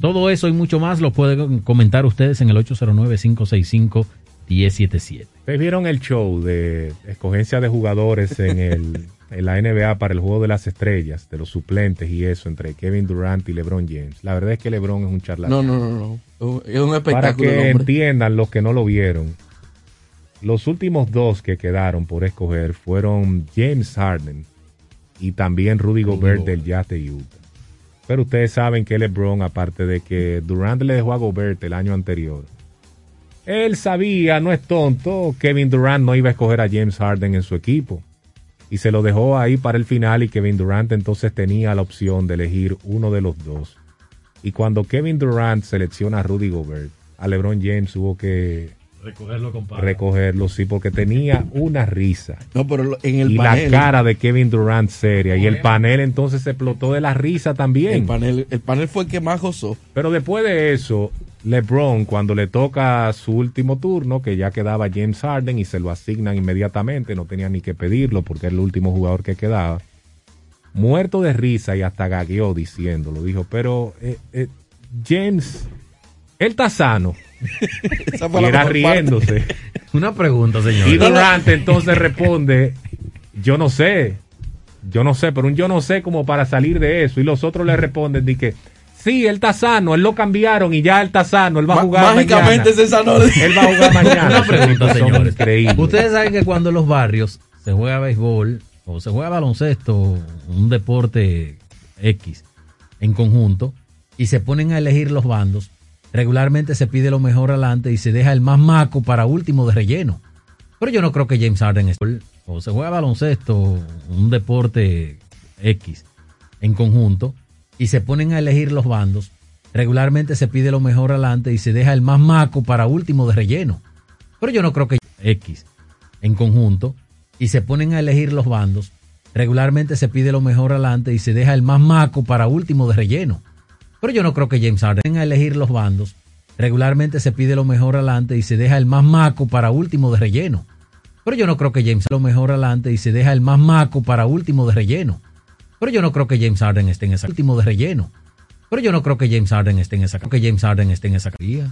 [SPEAKER 21] Todo eso y mucho más lo pueden comentar ustedes en el 809-565-1077.
[SPEAKER 18] Ustedes vieron el show de escogencia de jugadores en, el, en la NBA para el juego de las estrellas, de los suplentes y eso, entre Kevin Durant y LeBron James. La verdad es que LeBron es un charlatán.
[SPEAKER 19] No, no, no, no. Es un espectáculo.
[SPEAKER 18] Para que entiendan los que no lo vieron los últimos dos que quedaron por escoger fueron James Harden y también Rudy Gobert del Jazz de Utah. Pero ustedes saben que LeBron, aparte de que Durant le dejó a Gobert el año anterior, él sabía, no es tonto, Kevin Durant no iba a escoger a James Harden en su equipo. Y se lo dejó ahí para el final y Kevin Durant entonces tenía la opción de elegir uno de los dos. Y cuando Kevin Durant selecciona a Rudy Gobert, a LeBron James hubo que
[SPEAKER 21] Recogerlo, compadre.
[SPEAKER 18] Recogerlo, sí, porque tenía una risa.
[SPEAKER 19] No, pero en el
[SPEAKER 18] y la cara de Kevin Durant seria. Y el panel entonces se explotó de la risa también.
[SPEAKER 19] El panel, el panel fue el que más gozó.
[SPEAKER 18] Pero después de eso, LeBron, cuando le toca su último turno, que ya quedaba James Harden y se lo asignan inmediatamente, no tenía ni que pedirlo porque era el último jugador que quedaba. Muerto de risa y hasta gagueó diciéndolo. Dijo, pero eh, eh, James, él está sano
[SPEAKER 19] Esa fue
[SPEAKER 18] Y
[SPEAKER 19] la
[SPEAKER 18] era riéndose.
[SPEAKER 21] Una pregunta, señor.
[SPEAKER 18] Y Durant entonces responde, yo no sé, yo no sé, pero un yo no sé como para salir de eso. Y los otros le responden de que, sí, él está sano, él lo cambiaron y ya él está sano, él va a jugar
[SPEAKER 19] mágicamente
[SPEAKER 18] mañana.
[SPEAKER 19] se sanó.
[SPEAKER 18] Él va a jugar mañana.
[SPEAKER 21] Una pregunta, señores. Ustedes saben que cuando en los barrios se juega béisbol o se juega baloncesto, un deporte X en conjunto, y se ponen a elegir los bandos, regularmente se pide lo mejor adelante y se deja el más maco para último de relleno. Pero yo no creo que James Harden. O se juega baloncesto, un deporte X en conjunto, y se ponen a elegir los bandos, regularmente se pide lo mejor adelante y se deja el más maco para último de relleno. Pero yo no creo que X en conjunto y se ponen a elegir los bandos, regularmente se pide lo mejor adelante y se deja el más maco para último de relleno. Pero yo no creo que James Harden a elegir los bandos, regularmente se pide lo mejor adelante y se deja el más maco para último de relleno. Pero yo no creo que James lo mejor adelante y se deja el más maco para último de relleno. Pero yo no creo que James Harden esté en esa último de relleno. Pero yo no creo que James Harden esté en esa que James Harden esté en esa.